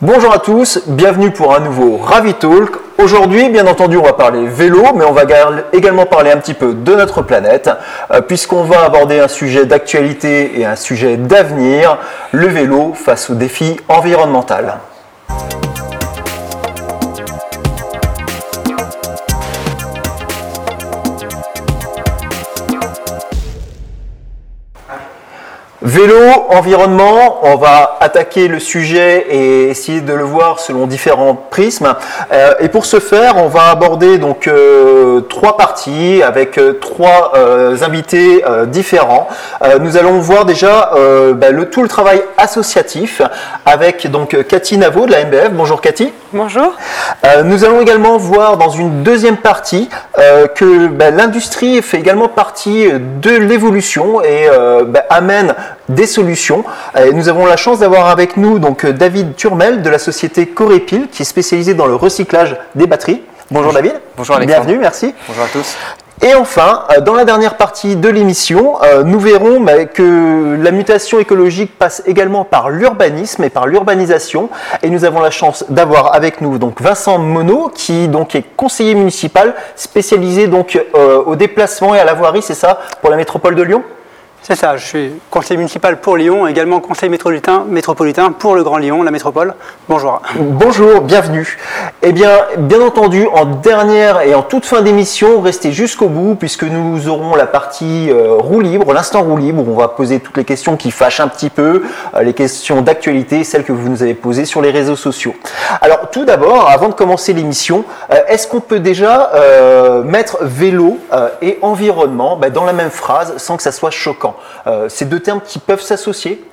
Bonjour à tous, bienvenue pour un nouveau Ravi Talk. Aujourd'hui, bien entendu, on va parler vélo, mais on va également parler un petit peu de notre planète, euh, puisqu'on va aborder un sujet d'actualité et un sujet d'avenir, le vélo face aux défis environnementaux. Vélo, environnement, on va attaquer le sujet et essayer de le voir selon différents prismes. Euh, et pour ce faire, on va aborder donc euh, trois parties avec euh, trois invités différents. nous allons voir déjà bah, le tout le travail associatif avec donc Cathy Navo de la MBF. Bonjour Cathy. Bonjour. nous allons également voir dans une deuxième partie que bah, l'industrie fait également partie de l'évolution et bah, amène des solutions. nous avons la chance d'avoir avec nous donc David Turmel de la société Corépil qui est spécialisée dans le recyclage des batteries. Bonjour, David. Bonjour Alexandre. Bienvenue, merci. Bonjour à tous. Et enfin, euh, dans la dernière partie de l'émission, euh, nous verrons que la mutation écologique passe également par l'urbanisme et par l'urbanisation. Et nous avons la chance d'avoir avec nous donc Vincent Monod, qui donc est conseiller municipal spécialisé donc euh, au déplacement et à la voirie, c'est ça, pour la métropole de Lyon? C'est ça, je suis conseiller municipal pour Lyon, également conseiller métropolitain, pour le Grand Lyon, la métropole. Bonjour. Bonjour, bienvenue. Eh bien, bien entendu, en dernière et en toute fin d'émission, restez jusqu'au bout puisque nous aurons la partie euh, roue libre, l'instant roue libre, où on va poser toutes les questions qui fâchent un petit peu, euh, les questions d'actualité, celles que vous nous avez posées sur les réseaux sociaux. Alors, tout d'abord, avant de commencer l'émission, euh, est-ce qu'on peut déjà mettre vélo et environnement bah, dans la même phrase sans que ça soit choquant? Euh, ces deux termes qui peuvent s'associer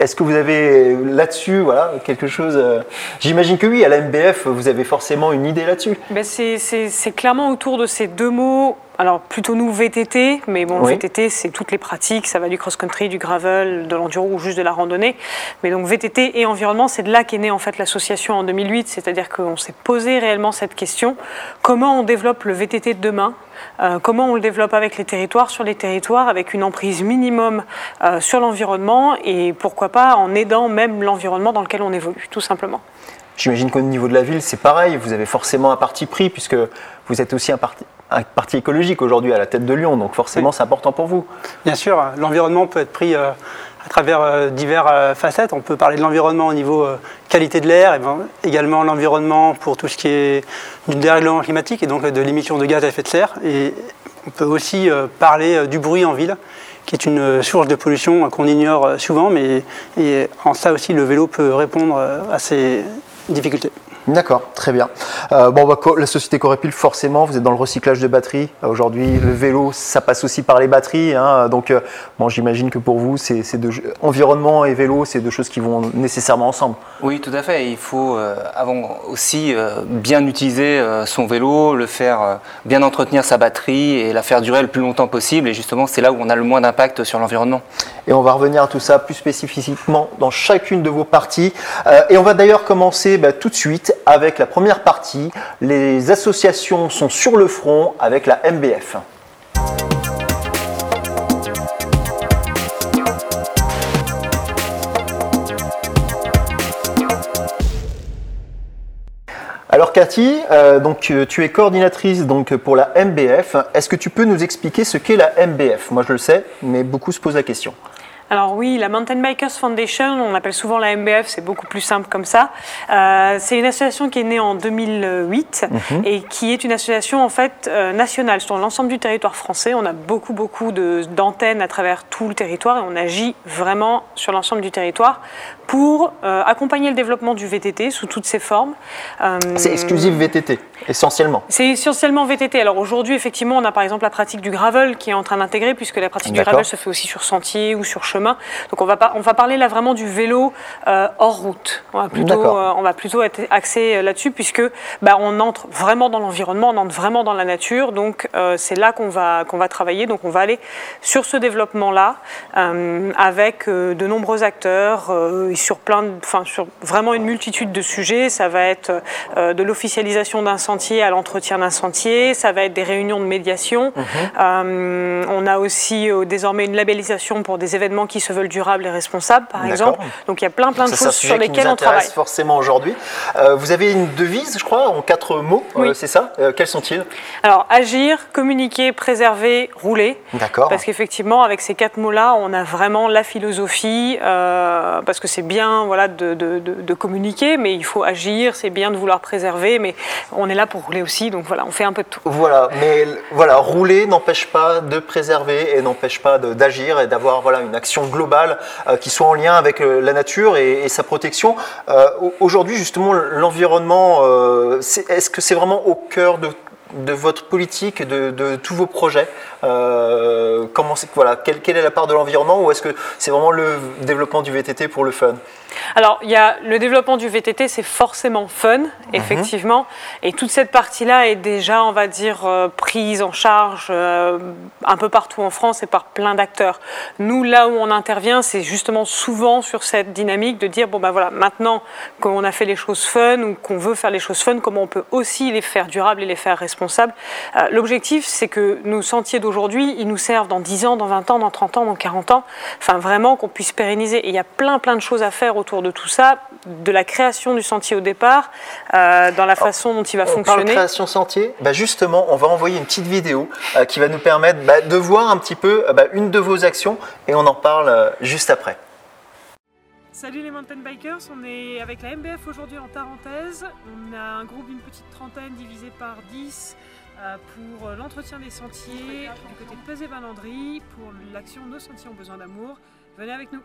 est-ce que vous avez là-dessus voilà, quelque chose euh, J'imagine que oui, à la MBF, vous avez forcément une idée là-dessus. Ben c'est clairement autour de ces deux mots alors plutôt nous VTT, mais bon, VTT c'est toutes les pratiques, ça va du cross-country, du gravel, de l'enduro ou juste de la randonnée. Mais donc VTT et environnement, c'est de là qu'est née en fait l'association en 2008, c'est-à-dire qu'on s'est posé réellement cette question. Comment on développe le VTT de demain? Euh, comment on le développe avec les territoires, sur les territoires, avec une emprise minimum euh, sur l'environnement et pourquoi pas en aidant même l'environnement dans lequel on évolue, tout simplement. J'imagine qu'au niveau de la ville, c'est pareil, vous avez forcément un parti pris puisque vous êtes aussi un parti, parti écologique aujourd'hui à la tête de Lyon, donc forcément c'est important pour vous. Bien sûr, l'environnement peut être pris euh, à travers euh, diverses euh, facettes. On peut parler de l'environnement au niveau qualité de l'air, ben, également l'environnement pour tout ce qui est du dérèglement climatique et donc de l'émission de gaz à effet de serre. Et on peut aussi parler du bruit en ville qui est une source de pollution qu'on ignore souvent, mais et en ça aussi le vélo peut répondre à ces difficultés. D'accord, très bien. Euh, bon, bah, la société Corépil, forcément, vous êtes dans le recyclage de batteries. Euh, aujourd'hui, le vélo, ça passe aussi par les batteries. Hein. donc, euh, bon, j'imagine que pour vous, c'est, environnement et vélo, c'est deux choses qui vont nécessairement ensemble. Oui, tout à fait. Il faut avant aussi bien utiliser son vélo, le faire bien entretenir sa batterie et la faire durer le plus longtemps possible. Et justement, c'est là où on a le moins d'impact sur l'environnement. Et on va revenir à tout ça plus spécifiquement dans chacune de vos parties. et on va d'ailleurs commencer bah, tout de suite avec la première partie. Les associations sont sur le front avec la MBF. Alors Cathy, euh, donc euh, tu es coordinatrice donc pour la MBF. Est-ce que tu peux nous expliquer ce qu'est la MBF Moi je le sais, mais beaucoup se posent la question. Alors oui, la Mountain Bikers Foundation, on appelle souvent la MBF, c'est beaucoup plus simple comme ça. Euh, c'est une association qui est née en 2008 mhm. et qui est une association en fait euh, nationale sur l'ensemble du territoire français. On a beaucoup beaucoup d'antennes à travers tout le territoire et on agit vraiment sur l'ensemble du territoire pour euh, accompagner le développement du VTT sous toutes ses formes. C'est exclusif VTT, essentiellement. C'est essentiellement VTT. Alors aujourd'hui, effectivement, on a par exemple la pratique du gravel qui est en train d'intégrer, puisque la pratique du gravel se fait aussi sur sentier ou sur chemin. Donc on va, on va parler là vraiment du vélo euh, hors route. On va plutôt, on va plutôt être axé là-dessus, puisque bah, on entre vraiment dans l'environnement, on entre vraiment dans la nature. Donc c'est là qu'on va, qu'on va travailler. Donc on va aller sur ce développement-là avec de nombreux acteurs sur plein, enfin sur vraiment une multitude de sujets. Ça va être euh, de l'officialisation d'un sentier à l'entretien d'un sentier. Ça va être des réunions de médiation. Mhm. Euh, on a aussi euh, désormais une labellisation pour des événements qui se veulent durables et responsables, par exemple. Donc il y a plein plein de choses sur lesquelles on travaille. forcément aujourd'hui. vous avez une devise, je crois, en quatre mots, c'est ça Quels sont-ils Alors agir, communiquer, préserver, rouler. D'accord. Parce qu'effectivement, avec ces quatre mots-là, on a vraiment la philosophie, parce que c'est bien voilà, de, de, de, communiquer, mais il faut agir, c'est bien de vouloir préserver, mais on est là pour rouler aussi, donc voilà, on fait un peu de tout. Voilà, mais voilà, rouler n'empêche pas de préserver et n'empêche pas d'agir et d'avoir voilà, une action globale euh, qui soit en lien avec euh, la nature et, sa protection. Euh, aujourd'hui, justement, l'environnement, est-ce que c'est vraiment au cœur de votre politique, de tous vos projets? Comment voilà, quelle, quelle, est la part de l'environnement ou est-ce que c'est vraiment le développement du VTT pour le fun? Alors, il y a le développement du VTT, c'est forcément fun, mhm. effectivement. Et toute cette partie-là est déjà, on va dire, euh, prise en charge euh, un peu partout en France et par plein d'acteurs. Nous, là où on intervient, c'est justement souvent sur cette dynamique de dire, bon ben voilà, maintenant qu'on a fait les choses fun ou qu'on veut faire les choses fun, comment on peut aussi les faire durables et les faire responsables? Euh, l'objectif, c'est que nos sentiers d'aujourd'hui, ils nous servent dans 10 ans, dans 20 ans, dans 30 ans, dans 40 ans. Enfin, vraiment qu'on puisse pérenniser. Et il y a plein, plein de choses à faire autour de tout ça, de la création du sentier au départ, euh, dans la façon dont il va on fonctionner. Parle création sentier, bah justement, on va envoyer une petite vidéo euh, qui va nous permettre bah, de voir un petit peu bah, une de vos actions et on en parle euh, juste après. Salut les mountain bikers, on est avec la MBF aujourd'hui en Tarentaise. On a un groupe d'une petite trentaine divisé par 10 pour l'entretien des sentiers du côté de Pesé-Valandry pour l'action Nos sentiers ont besoin d'amour. Venez avec nous.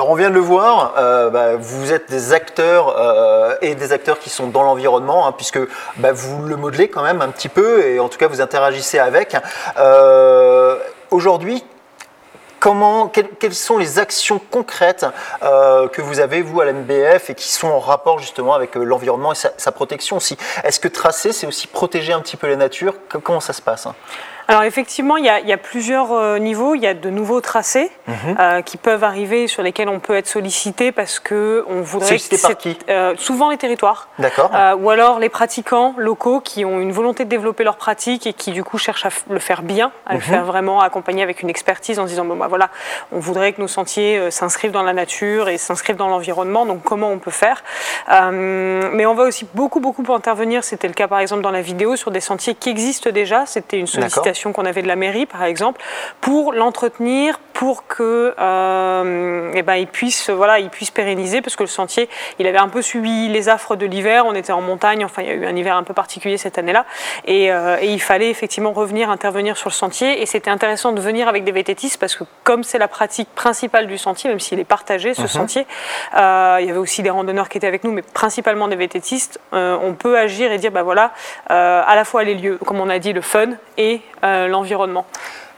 Alors on vient de le voir, euh, bah, vous êtes des acteurs euh, et des acteurs qui sont dans l'environnement, hein, puisque bah, vous le modelez quand même un petit peu, et en tout cas vous interagissez avec. Euh, aujourd'hui, Comment, quelles, sont les actions concrètes que vous avez, vous, à l'MBF, et qui sont en rapport justement avec l'environnement et sa, protection aussi? Est-ce que tracer, c'est aussi protéger un petit peu la nature? Comment ça se passe alors effectivement, il y a, plusieurs euh, niveaux. Il y a de nouveaux tracés mhm. euh, qui peuvent arriver, sur lesquels on peut être sollicité parce que on voudrait. Sollicité par qui? euh, Souvent les territoires. D'accord. ou alors les pratiquants locaux qui ont une volonté de développer leur pratique et qui du coup cherchent à le faire bien, à le mhm. faire vraiment accompagner avec une expertise en se disant bon bah voilà, on voudrait que nos sentiers s'inscrivent dans la nature et s'inscrivent dans l'environnement. Donc comment on peut faire? Mais on va aussi beaucoup beaucoup intervenir. C'était le cas par exemple dans la vidéo sur des sentiers qui existent déjà. C'était une sollicitation qu'on avait de la mairie, par exemple, pour l'entretenir, pour que euh, eh ben, il puisse voilà, il puisse pérenniser, parce que le sentier, il avait un peu subi les affres de l'hiver. On était en montagne, enfin, il y a eu un hiver un peu particulier cette année-là, et, euh, il fallait effectivement revenir intervenir sur le sentier. Et c'était intéressant de venir avec des vététistes, parce que comme c'est la pratique principale du sentier, même s'il est partagé ce mhm. sentier, euh, il y avait aussi des randonneurs qui étaient avec nous, mais principalement des vététistes. on peut agir et dire, bah voilà, à la fois les lieux, comme on a dit, le fun et l'environnement.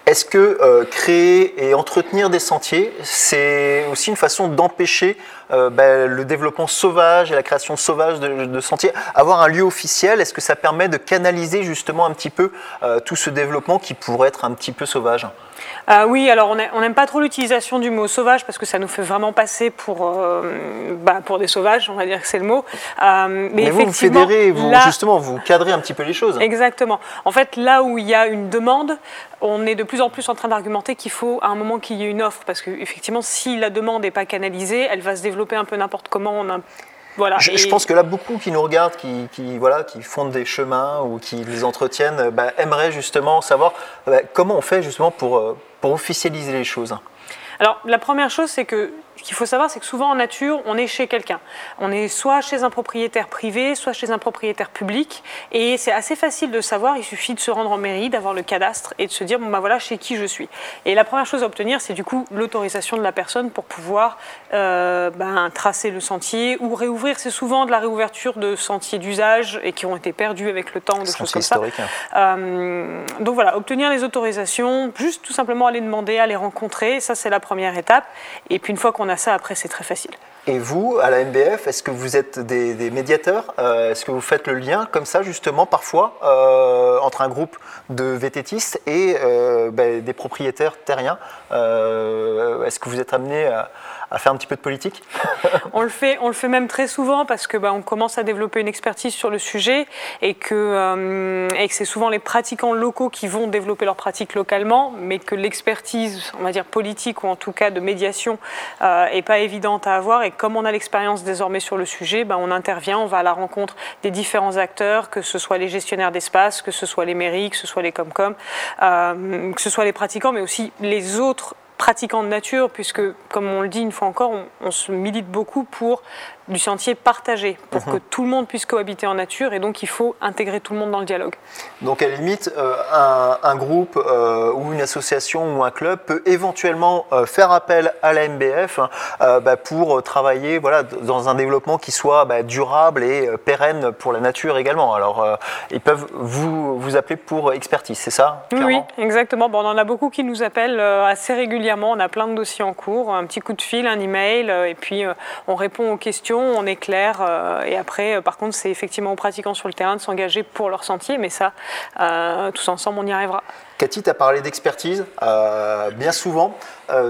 Est-ce que euh, créer et entretenir des sentiers, c'est aussi une façon d'empêcher euh, ben, le développement sauvage et la création sauvage de, sentiers Avoir un lieu officiel, est-ce que ça permet de canaliser justement un petit peu tout ce développement qui pourrait être un petit peu sauvage? Euh, oui, alors on n'aime pas trop l'utilisation du mot sauvage parce que ça nous fait vraiment passer pour, euh, bah, pour des sauvages, on va dire que c'est le mot. Euh, mais, vous, vous fédérez, vous, justement, vous cadrez un petit peu les choses. Exactement. En fait, là où il y a une demande, on est de plus en plus en train d'argumenter qu'il faut à un moment qu'il y ait une offre. Parce qu'effectivement, si la demande n'est pas canalisée, elle va se développer un peu n'importe comment. On a voilà, je, pense que là, beaucoup qui nous regardent, qui, qui, voilà, qui fondent des chemins ou qui les entretiennent, bah, aimeraient justement savoir bah, comment on fait justement pour, pour officialiser les choses. Alors, la première chose, c'est que ce qu'il faut savoir, c'est que souvent en nature, on est chez quelqu'un. On est soit chez un propriétaire privé, soit chez un propriétaire public. Et c'est assez facile de savoir, il suffit de se rendre en mairie, d'avoir le cadastre et de se dire, bon ben voilà, chez qui je suis. Et la première chose à obtenir, c'est du coup l'autorisation de la personne pour pouvoir euh, ben, tracer le sentier ou réouvrir. C'est souvent de la réouverture de sentiers d'usage et qui ont été perdus avec le temps, des choses comme ça. Hein. Euh, donc voilà, obtenir les autorisations, juste tout simplement aller demander, aller rencontrer, ça c'est la première étape. Et puis une fois qu'on a ça, après c'est très facile. Et vous, à la MBF, est-ce que vous êtes des, médiateurs euh, Est-ce que vous faites le lien comme ça, justement, parfois, euh, entre un groupe de vététistes et euh, ben, des propriétaires terriens Est-ce que vous êtes amené à, faire un petit peu de politique on, le fait, on le fait même très souvent parce que bah, on commence à développer une expertise sur le sujet et que, c'est souvent les pratiquants locaux qui vont développer leur pratique localement, mais que l'expertise, on va dire politique ou en tout cas de médiation, n'est pas évidente à avoir. Comme on a l'expérience désormais sur le sujet, bah, on intervient, on va à la rencontre des différents acteurs, que ce soit les gestionnaires d'espace, que ce soit les mairies, que ce soit les Comcom, euh, que ce soit les pratiquants, mais aussi les autres pratiquants de nature, puisque, comme on le dit une fois encore, on se milite beaucoup pour du sentier partagé pour que mhm. tout le monde puisse cohabiter en nature et donc il faut intégrer tout le monde dans le dialogue. Donc à la limite, euh, un, groupe euh, ou une association ou un club peut éventuellement euh, faire appel à la MBF hein, bah, pour travailler voilà, dans un développement qui soit bah, durable et pérenne pour la nature également. Alors ils peuvent vous, vous appeler pour expertise, c'est ça Oui, exactement. Bon, on en a beaucoup qui nous appellent assez régulièrement. On a plein de dossiers en cours, un petit coup de fil, un email et puis on répond aux questions on est clair. Euh, et après, euh, par contre, c'est effectivement aux pratiquants sur le terrain de s'engager pour leur sentier, mais ça, euh, tous ensemble, on y arrivera. Cathy, tu as parlé d'expertise bien souvent.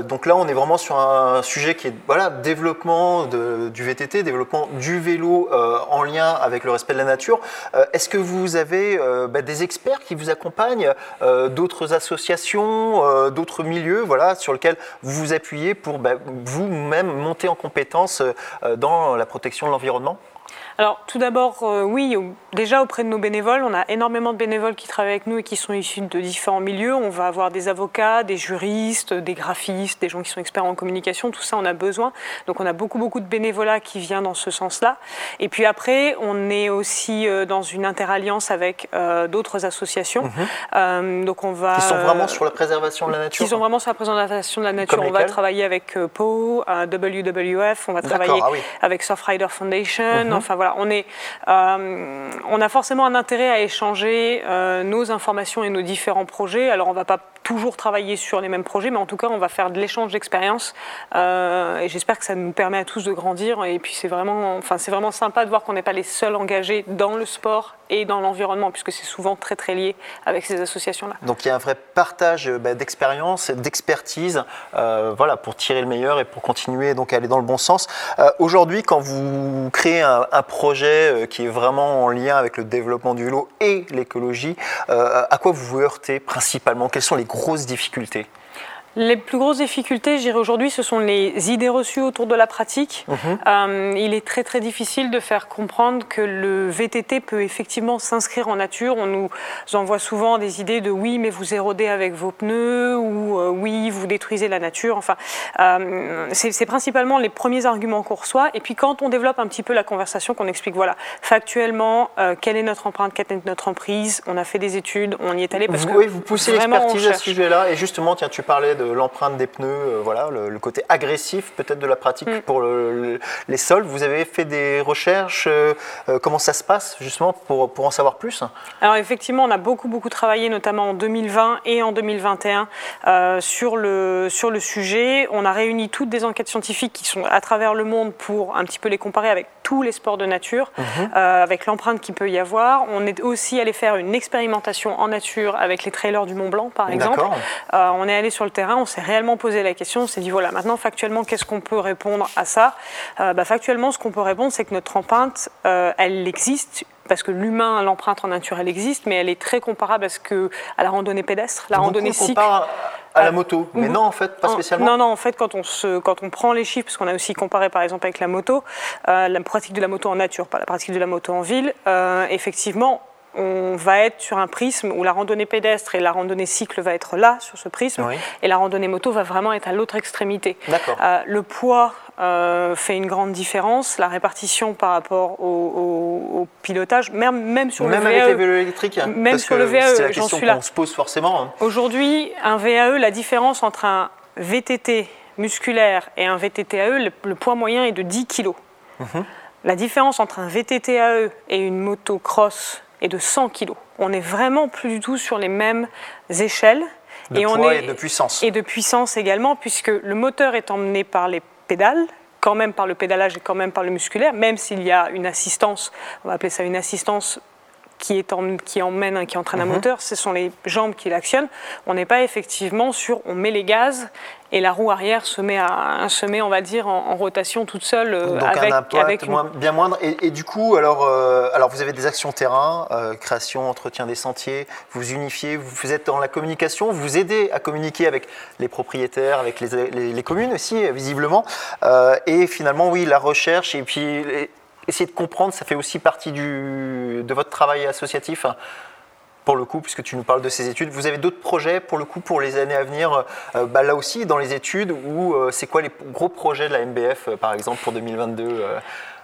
donc là, on est vraiment sur un sujet qui est voilà, développement du VTT, développement du vélo en lien avec le respect de la nature. Est-ce que vous avez bah, des experts qui vous accompagnent, d'autres associations, d'autres milieux voilà, sur lesquels vous vous appuyez pour bah, vous-même monter en compétence dans la protection de l'environnement? Alors tout d'abord, euh, oui, déjà auprès de nos bénévoles, on a énormément de bénévoles qui travaillent avec nous et qui sont issus de différents milieux. On va avoir des avocats, des juristes, des graphistes, des gens qui sont experts en communication, tout ça on a besoin. Donc on a beaucoup beaucoup de bénévolat qui vient dans ce sens-là. Et puis après, on est aussi euh, dans une interalliance avec euh, d'autres associations. Mhm. donc on va qui sont vraiment sur la préservation de la nature. Qui sont vraiment sur la préservation de la nature. on va travailler avec PO, WWF, on va travailler ah avec Surfrider Foundation. Mhm. Enfin euh, on a forcément un intérêt à échanger euh, nos informations et nos différents projets. Alors, on ne va pas toujours travailler sur les mêmes projets, mais en tout cas, on va faire de l'échange d'expériences. Euh, et j'espère que ça nous permet à tous de grandir. Et puis, c'est vraiment, enfin, c'est vraiment sympa de voir qu'on n'est pas les seuls engagés dans le sport et dans l'environnement, puisque c'est souvent très, très lié avec ces associations-là. Donc, il y a un vrai partage bah, d'expérience, d'expertise, voilà, pour tirer le meilleur et pour continuer donc à aller dans le bon sens. Aujourd'hui, quand vous créez un, projet euh, qui est vraiment en lien avec le développement du vélo et l'écologie. Euh, à quoi vous vous heurtez principalement? Quelles sont les grosses difficultés? Les plus grosses difficultés, je dirais aujourd'hui, ce sont les idées reçues autour de la pratique. Mhm. Euh, il est très très difficile de faire comprendre que le VTT peut effectivement s'inscrire en nature. On nous envoie souvent des idées de oui, mais vous érodez avec vos pneus ou euh, oui, vous détruisez la nature. Enfin, euh, c'est principalement les premiers arguments qu'on reçoit. Et puis quand on développe un petit peu la conversation, qu'on explique voilà, factuellement, quelle est notre empreinte, quelle est notre emprise. On a fait des études, on y est allé parce que oui, vous poussez l'expertise à ce sujet-là. Et justement, tiens, tu parlais de l'empreinte des pneus, euh, voilà, le, côté agressif peut-être de la pratique mm. pour les sols. Vous avez fait des recherches, euh, euh, comment ça se passe justement pour, pour en savoir plus? Alors effectivement, on a beaucoup beaucoup travaillé, notamment en 2020 et en 2021, sur, le, sur le sujet. On a réuni toutes des enquêtes scientifiques qui sont à travers le monde pour un petit peu les comparer avec tous les sports de nature, mhm. avec l'empreinte qu'il peut y avoir. On est aussi allé faire une expérimentation en nature avec les trailers du Mont Blanc, par exemple. on est allé sur le terrain on s'est réellement posé la question, on s'est dit voilà, maintenant factuellement, qu'est-ce qu'on peut répondre à ça? Euh, bah, Factuellement, ce qu'on peut répondre, c'est que notre empreinte, euh, elle existe parce que l'humain, l'empreinte en nature, elle existe, mais elle est très comparable à, ce que, à la randonnée pédestre, la randonnée cycle. à la euh, moto, mais non en fait, pas spécialement. Non, non, en fait, quand on, se, quand on prend les chiffres, parce qu'on a aussi comparé par exemple avec la moto, la pratique de la moto en nature, pas la pratique de la moto en ville, effectivement, on va être sur un prisme où la randonnée pédestre et la randonnée cycle va être là, sur ce prisme, et la randonnée moto va vraiment être à l'autre extrémité. Euh, le poids euh, fait une grande différence, la répartition par rapport au, pilotage, même, même sur le VAE. avec les vélos électriques Même sur le VAE, j'en suis là. se pose forcément. Hein. Aujourd'hui, un VAE, la différence entre un VTT musculaire et un VTT-AE, le, poids moyen est de 10 kg. Mhm. La différence entre un VTT-AE et une moto cross est de 100 kg. On n'est vraiment plus du tout sur les mêmes échelles. De et poids et de puissance. Et de puissance également, puisque le moteur est emmené par les pédales, quand même par le pédalage et quand même par le musculaire, même s'il y a une assistance, on va appeler ça une assistance qui, est en, qui emmène, qui entraîne un mhm. moteur, ce sont les jambes qui l'actionnent. On n'est pas effectivement sur on met les gaz et la roue arrière se met, à, se met on va dire, en, rotation toute seule. Euh, Donc avec, un impact bien moindre. Et, du coup, alors, euh, alors vous avez des actions terrain, euh, création, entretien des sentiers, vous unifiez, vous êtes dans la communication, vous aidez à communiquer avec les propriétaires, avec les, les communes aussi, visiblement. et finalement, oui, la recherche et puis essayer de comprendre, ça fait aussi partie du, de votre travail associatif hein, pour le coup, puisque tu nous parles de ces études. Vous avez d'autres projets pour le coup pour les années à venir, euh, bah, là aussi dans les études, ou euh, c'est quoi les gros projets de la MBF euh, par exemple pour 2022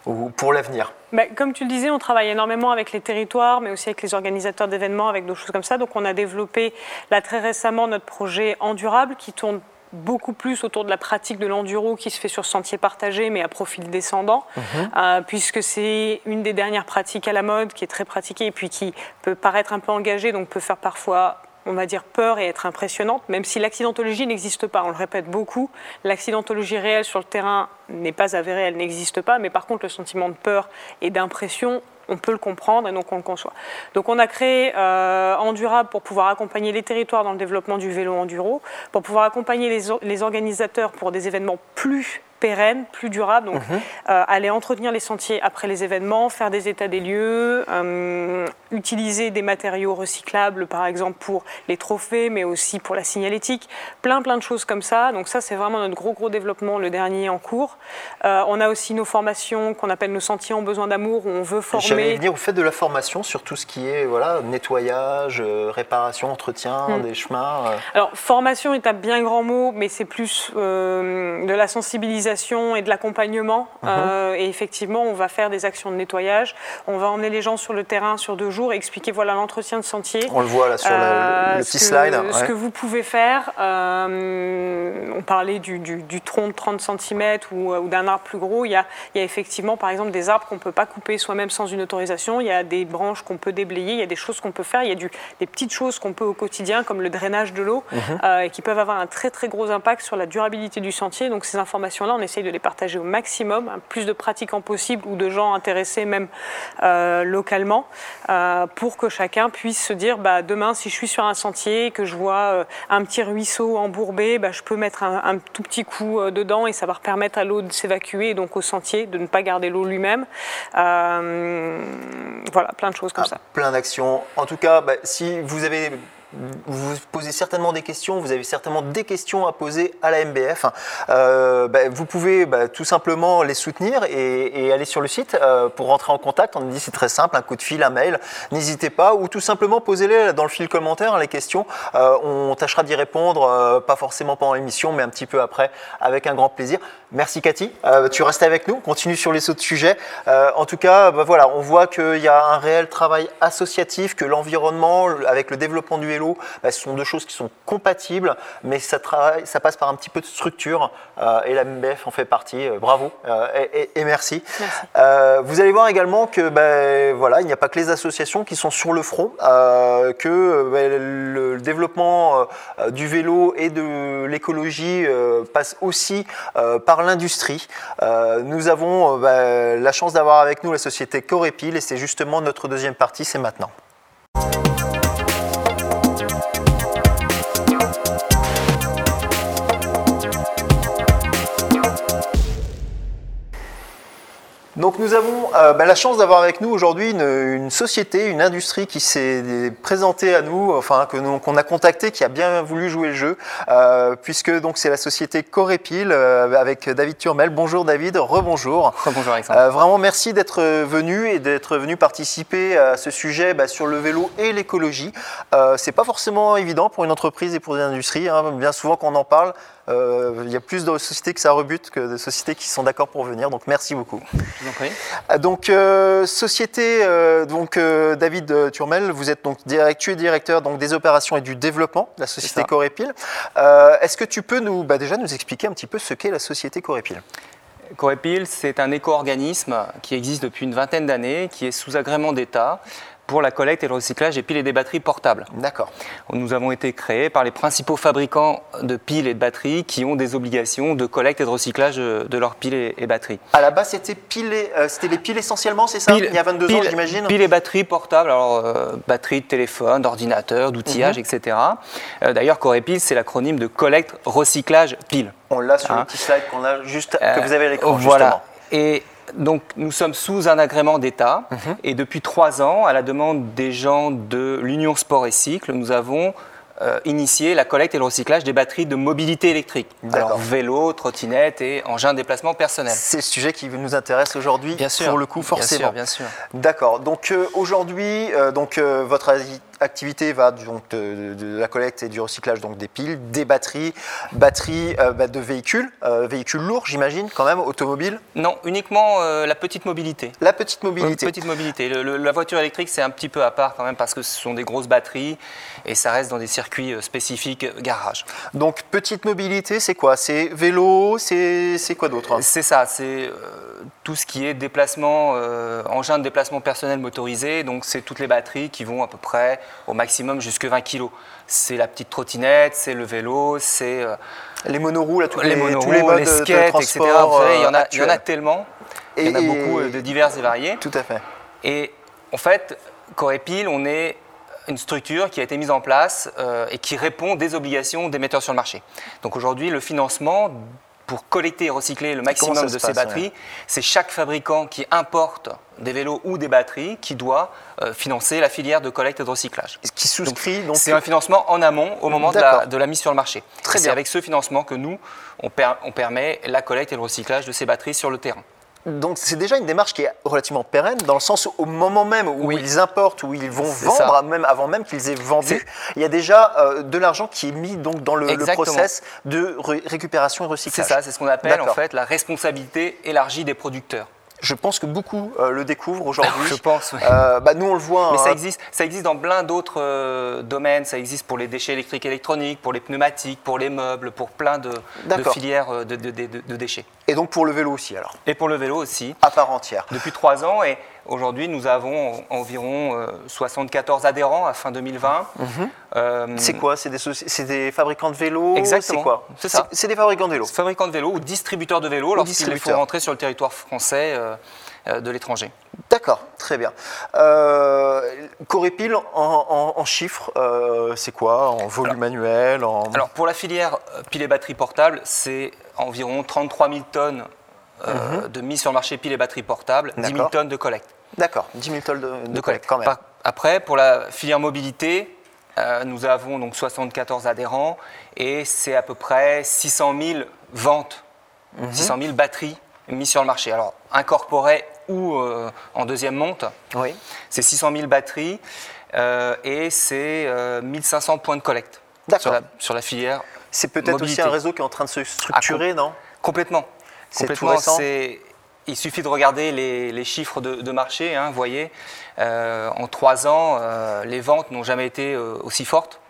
ou pour l'avenir? Bah, Comme tu le disais, on travaille énormément avec les territoires, mais aussi avec les organisateurs d'événements, avec d'autres choses comme ça. Donc on a développé là très récemment notre projet Endurable qui tourne beaucoup plus autour de la pratique de l'enduro qui se fait sur sentier partagé mais à profil descendant, mhm. euh, puisque c'est une des dernières pratiques à la mode qui est très pratiquée et puis qui peut paraître un peu engagée, donc peut faire parfois on va dire peur et être impressionnante, même si l'accidentologie n'existe pas, on le répète beaucoup, l'accidentologie réelle sur le terrain n'est pas avérée, elle n'existe pas, mais par contre le sentiment de peur et d'impression, on peut le comprendre et donc on le conçoit. Donc on a créé euh, Endurable pour pouvoir accompagner les territoires dans le développement du vélo enduro, pour pouvoir accompagner les, les organisateurs pour des événements plus pérenne, plus durable. Donc, mhm. euh, aller entretenir les sentiers après les événements, faire des états des lieux, euh, utiliser des matériaux recyclables, par exemple pour les trophées, mais aussi pour la signalétique, plein plein de choses comme ça. Donc ça, c'est vraiment notre gros gros développement, le dernier en cours. Euh, on a aussi nos formations qu'on appelle nos sentiers en besoin d'amour, où on veut former. J'allais venir, vous faites de la formation sur tout ce qui est voilà nettoyage, réparation, entretien hmm. des chemins. Alors formation est un bien grand mot, mais c'est plus de la sensibilisation et de l'accompagnement. Mhm. Euh, et effectivement, on va faire des actions de nettoyage. On va emmener les gens sur le terrain sur deux jours et expliquer voilà l'entretien de sentier. On le voit là sur le, euh, petit slide. Ce que vous pouvez faire. Euh, on parlait du, tronc de 30 cm ou, d'un arbre plus gros. Il y, a, il y, a, effectivement, par exemple, des arbres qu'on ne peut pas couper soi-même sans une autorisation. Il y a des branches qu'on peut déblayer. Il y a des choses qu'on peut faire. Il y a du, des petites choses qu'on peut au quotidien, comme le drainage de l'eau, mhm. et qui peuvent avoir un très très gros impact sur la durabilité du sentier. Donc ces informations-là, on essaye de les partager au maximum, hein, plus de pratiquants possible ou de gens intéressés même euh, localement, euh, pour que chacun puisse se dire bah, demain, si je suis sur un sentier que je vois euh, un petit ruisseau embourbé, bah, je peux mettre un, tout petit coup dedans et ça va permettre à l'eau de s'évacuer et donc au sentier de ne pas garder l'eau lui-même. Voilà, plein de choses comme ah, ça. Plein d'actions. En tout cas, bah, si vous avez vous posez certainement des questions, vous avez certainement des questions à poser à la MBF. Euh, bah, vous pouvez bah, tout simplement les soutenir et, aller sur le site euh, pour rentrer en contact. On dit c'est très simple, un coup de fil, un mail. N'hésitez pas ou tout simplement posez-les dans le fil commentaire les questions. Euh, on tâchera d'y répondre, pas forcément pendant l'émission, mais un petit peu après, avec un grand plaisir. Merci Cathy, tu restes avec nous, continue sur les autres sujets. en tout cas, bah, voilà, on voit qu'il y a un réel travail associatif, que l'environnement, avec le développement du bah, ce sont deux choses qui sont compatibles, mais ça, travaille, ça passe par un petit peu de structure, euh, et la MBF en fait partie. Euh, bravo euh, et, merci. vous allez voir également que bah, voilà, il n'y a pas que les associations qui sont sur le front, que bah, le développement du vélo et de l'écologie passe aussi par l'industrie. nous avons la chance d'avoir avec nous la société Corépil et c'est justement notre deuxième partie, c'est maintenant. Donc nous avons euh, bah, la chance d'avoir avec nous aujourd'hui une, société, une industrie qui s'est présentée à nous, enfin que nous qu'on a contacté, qui a bien voulu jouer le jeu, euh, puisque donc c'est la société Corépil euh, avec David Turmel. Bonjour David, rebonjour. Bonjour Alexandre. vraiment merci d'être venu et d'être venu participer à ce sujet bah, sur le vélo et l'écologie. c'est pas forcément évident pour une entreprise et pour une industrie. Hein. Bien souvent qu'on en parle, euh, il y a plus de sociétés que ça rebute que de sociétés qui sont d'accord pour venir. Donc merci beaucoup. Euh, donc euh, société, donc David Turmel, vous êtes donc tu es directeur donc des opérations et du développement de la société Corépil. Est-ce que tu peux nous bah, déjà nous expliquer un petit peu ce qu'est la société Corépil Corépil, c'est un éco-organisme qui existe depuis une vingtaine d'années, qui est sous agrément d'État, pour la collecte et le recyclage des piles et des batteries portables. D'accord. Nous avons été créés par les principaux fabricants de piles et de batteries qui ont des obligations de collecte et de recyclage de leurs piles et, batteries. À la base, c'était euh, les piles essentiellement, c'est ça Il y a 22 ans, j'imagine Piles et batteries portables, alors euh, batteries de téléphone, d'ordinateur, d'outillage, mhm. etc. Euh, d'ailleurs, Corépile, c'est l'acronyme de collecte, recyclage, pile. On l'a sur le hein petit slide qu'on a juste, que vous avez à l'écran, voilà. Et donc nous sommes sous un agrément d'État mhm. et depuis trois ans, à la demande des gens de l'Union Sport et Cycle, nous avons euh, initié la collecte et le recyclage des batteries de mobilité électrique. Alors vélo, trottinette et engins de déplacement personnel. C'est le sujet qui nous intéresse aujourd'hui, pour le coup forcément. Bien sûr, bien sûr. D'accord. Donc euh, aujourd'hui, euh, donc votre activité va donc de, la collecte et du recyclage donc des piles, des batteries, batteries euh, bah, de véhicules, euh, véhicules lourds j'imagine quand même, automobiles Non, uniquement euh, la petite mobilité. La petite mobilité. petite mobilité. la voiture électrique c'est un petit peu à part quand même parce que ce sont des grosses batteries et ça reste dans des circuits spécifiques garage. Donc petite mobilité c'est quoi? C'est vélo, c'est quoi d'autre? C'est ça, c'est tout ce qui est déplacement, engin de déplacement personnel motorisé, donc c'est toutes les batteries qui vont à peu près au maximum jusque 20 kg. C'est la petite trottinette, c'est le vélo, c'est... Euh, les monoroues, là, les, tous les, les skates, etc. il, y en a, il y en a tellement. il y en a beaucoup euh, de divers et variés. Tout à fait. Et en fait, Corépil, on est une structure qui a été mise en place euh, et qui répond des obligations des metteurs sur le marché. Donc aujourd'hui, le financement pour collecter et recycler le maximum de ces batteries, c'est chaque fabricant qui importe des vélos ou des batteries qui doit euh, financer la filière de collecte et de recyclage. Qui souscrit donc, C'est un financement en amont au moment de la, mise sur le marché. C'est avec ce financement que nous, on, on permet la collecte et le recyclage de ces batteries sur le terrain. Donc c'est déjà une démarche qui est relativement pérenne, dans le sens où au moment même où ils importent, où ils vont vendre, même avant même qu'ils aient vendu, il y a déjà euh, de l'argent qui est mis donc dans le, process de récupération et recyclage. C'est ça, c'est ce qu'on appelle en fait la responsabilité élargie des producteurs. Je pense que beaucoup euh, le découvrent aujourd'hui. Je pense. Oui. Euh, bah, nous on le voit. Mais ça hein. existe, ça existe dans plein d'autres euh, domaines. Ça existe pour les déchets électriques et électroniques, pour les pneumatiques, pour les meubles, pour plein de, filières de, de, déchets. Et donc pour le vélo aussi alors? Et pour le vélo aussi. À part entière. Depuis trois ans et Aujourd'hui, nous avons environ 74 euh, adhérents à fin 2020. Mhm. Euh, c'est quoi? C'est des, des, fabricants de vélos? Exactement. C'est quoi? C'est ça. C'est des fabricants de vélos. Fabricants de vélos ou distributeurs de vélos lorsqu'ils font rentrer sur le territoire français euh, de l'étranger. D'accord, très bien. Euh, Corépil, en, chiffres, c'est quoi? En volume annuel Alors, pour la filière piles et batteries portables, c'est environ 33 000 tonnes mhm. de mise sur le marché piles et batteries portables, 10 000 tonnes de collecte. D'accord, 10 000 tonnes de, collecte quand même. Après, pour la filière mobilité, euh, nous avons donc 74 adhérents et c'est à peu près 600 000 ventes, 600 mhm. 000 batteries mises sur le marché. Alors, incorporées ou euh, en deuxième monte, oui. c'est 600 000 batteries euh, et c'est 1500 points de collecte sur la, sur la, filière. C'est peut-être aussi un réseau qui est en train de se structurer, ah, non? Complètement. C'est tout récent? Il suffit de regarder les, chiffres de, marché. Hein, vous voyez, euh, en trois ans, euh, les ventes n'ont jamais été euh, aussi fortes.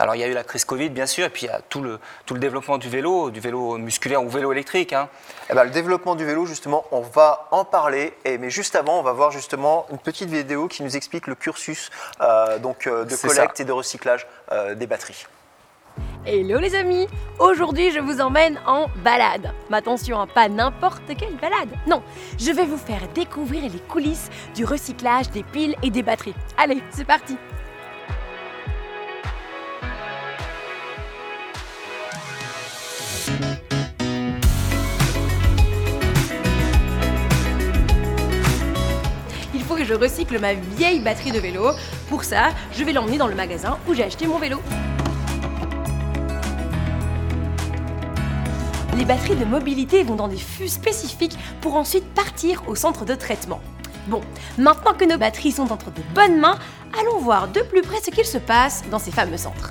Alors il y a eu la crise Covid bien sûr, et puis il y a tout le, tout le développement du vélo, du vélo musculaire ou vélo électrique. Hein. Eh ben, le développement du vélo, justement, on va en parler, et, mais juste avant, on va voir justement une petite vidéo qui nous explique le cursus donc, de collecte et de recyclage des batteries. Hello les amis Aujourd'hui je vous emmène en balade. Mais attention, hein, pas n'importe quelle balade. Non, je vais vous faire découvrir les coulisses du recyclage des piles et des batteries. Allez, c'est parti je recycle ma vieille batterie de vélo. Pour ça, je vais l'emmener dans le magasin où j'ai acheté mon vélo. Les batteries de mobilité vont dans des fûts spécifiques pour ensuite partir au centre de traitement. Bon, maintenant que nos batteries sont entre de bonnes mains, allons voir de plus près ce qu'il se passe dans ces fameux centres.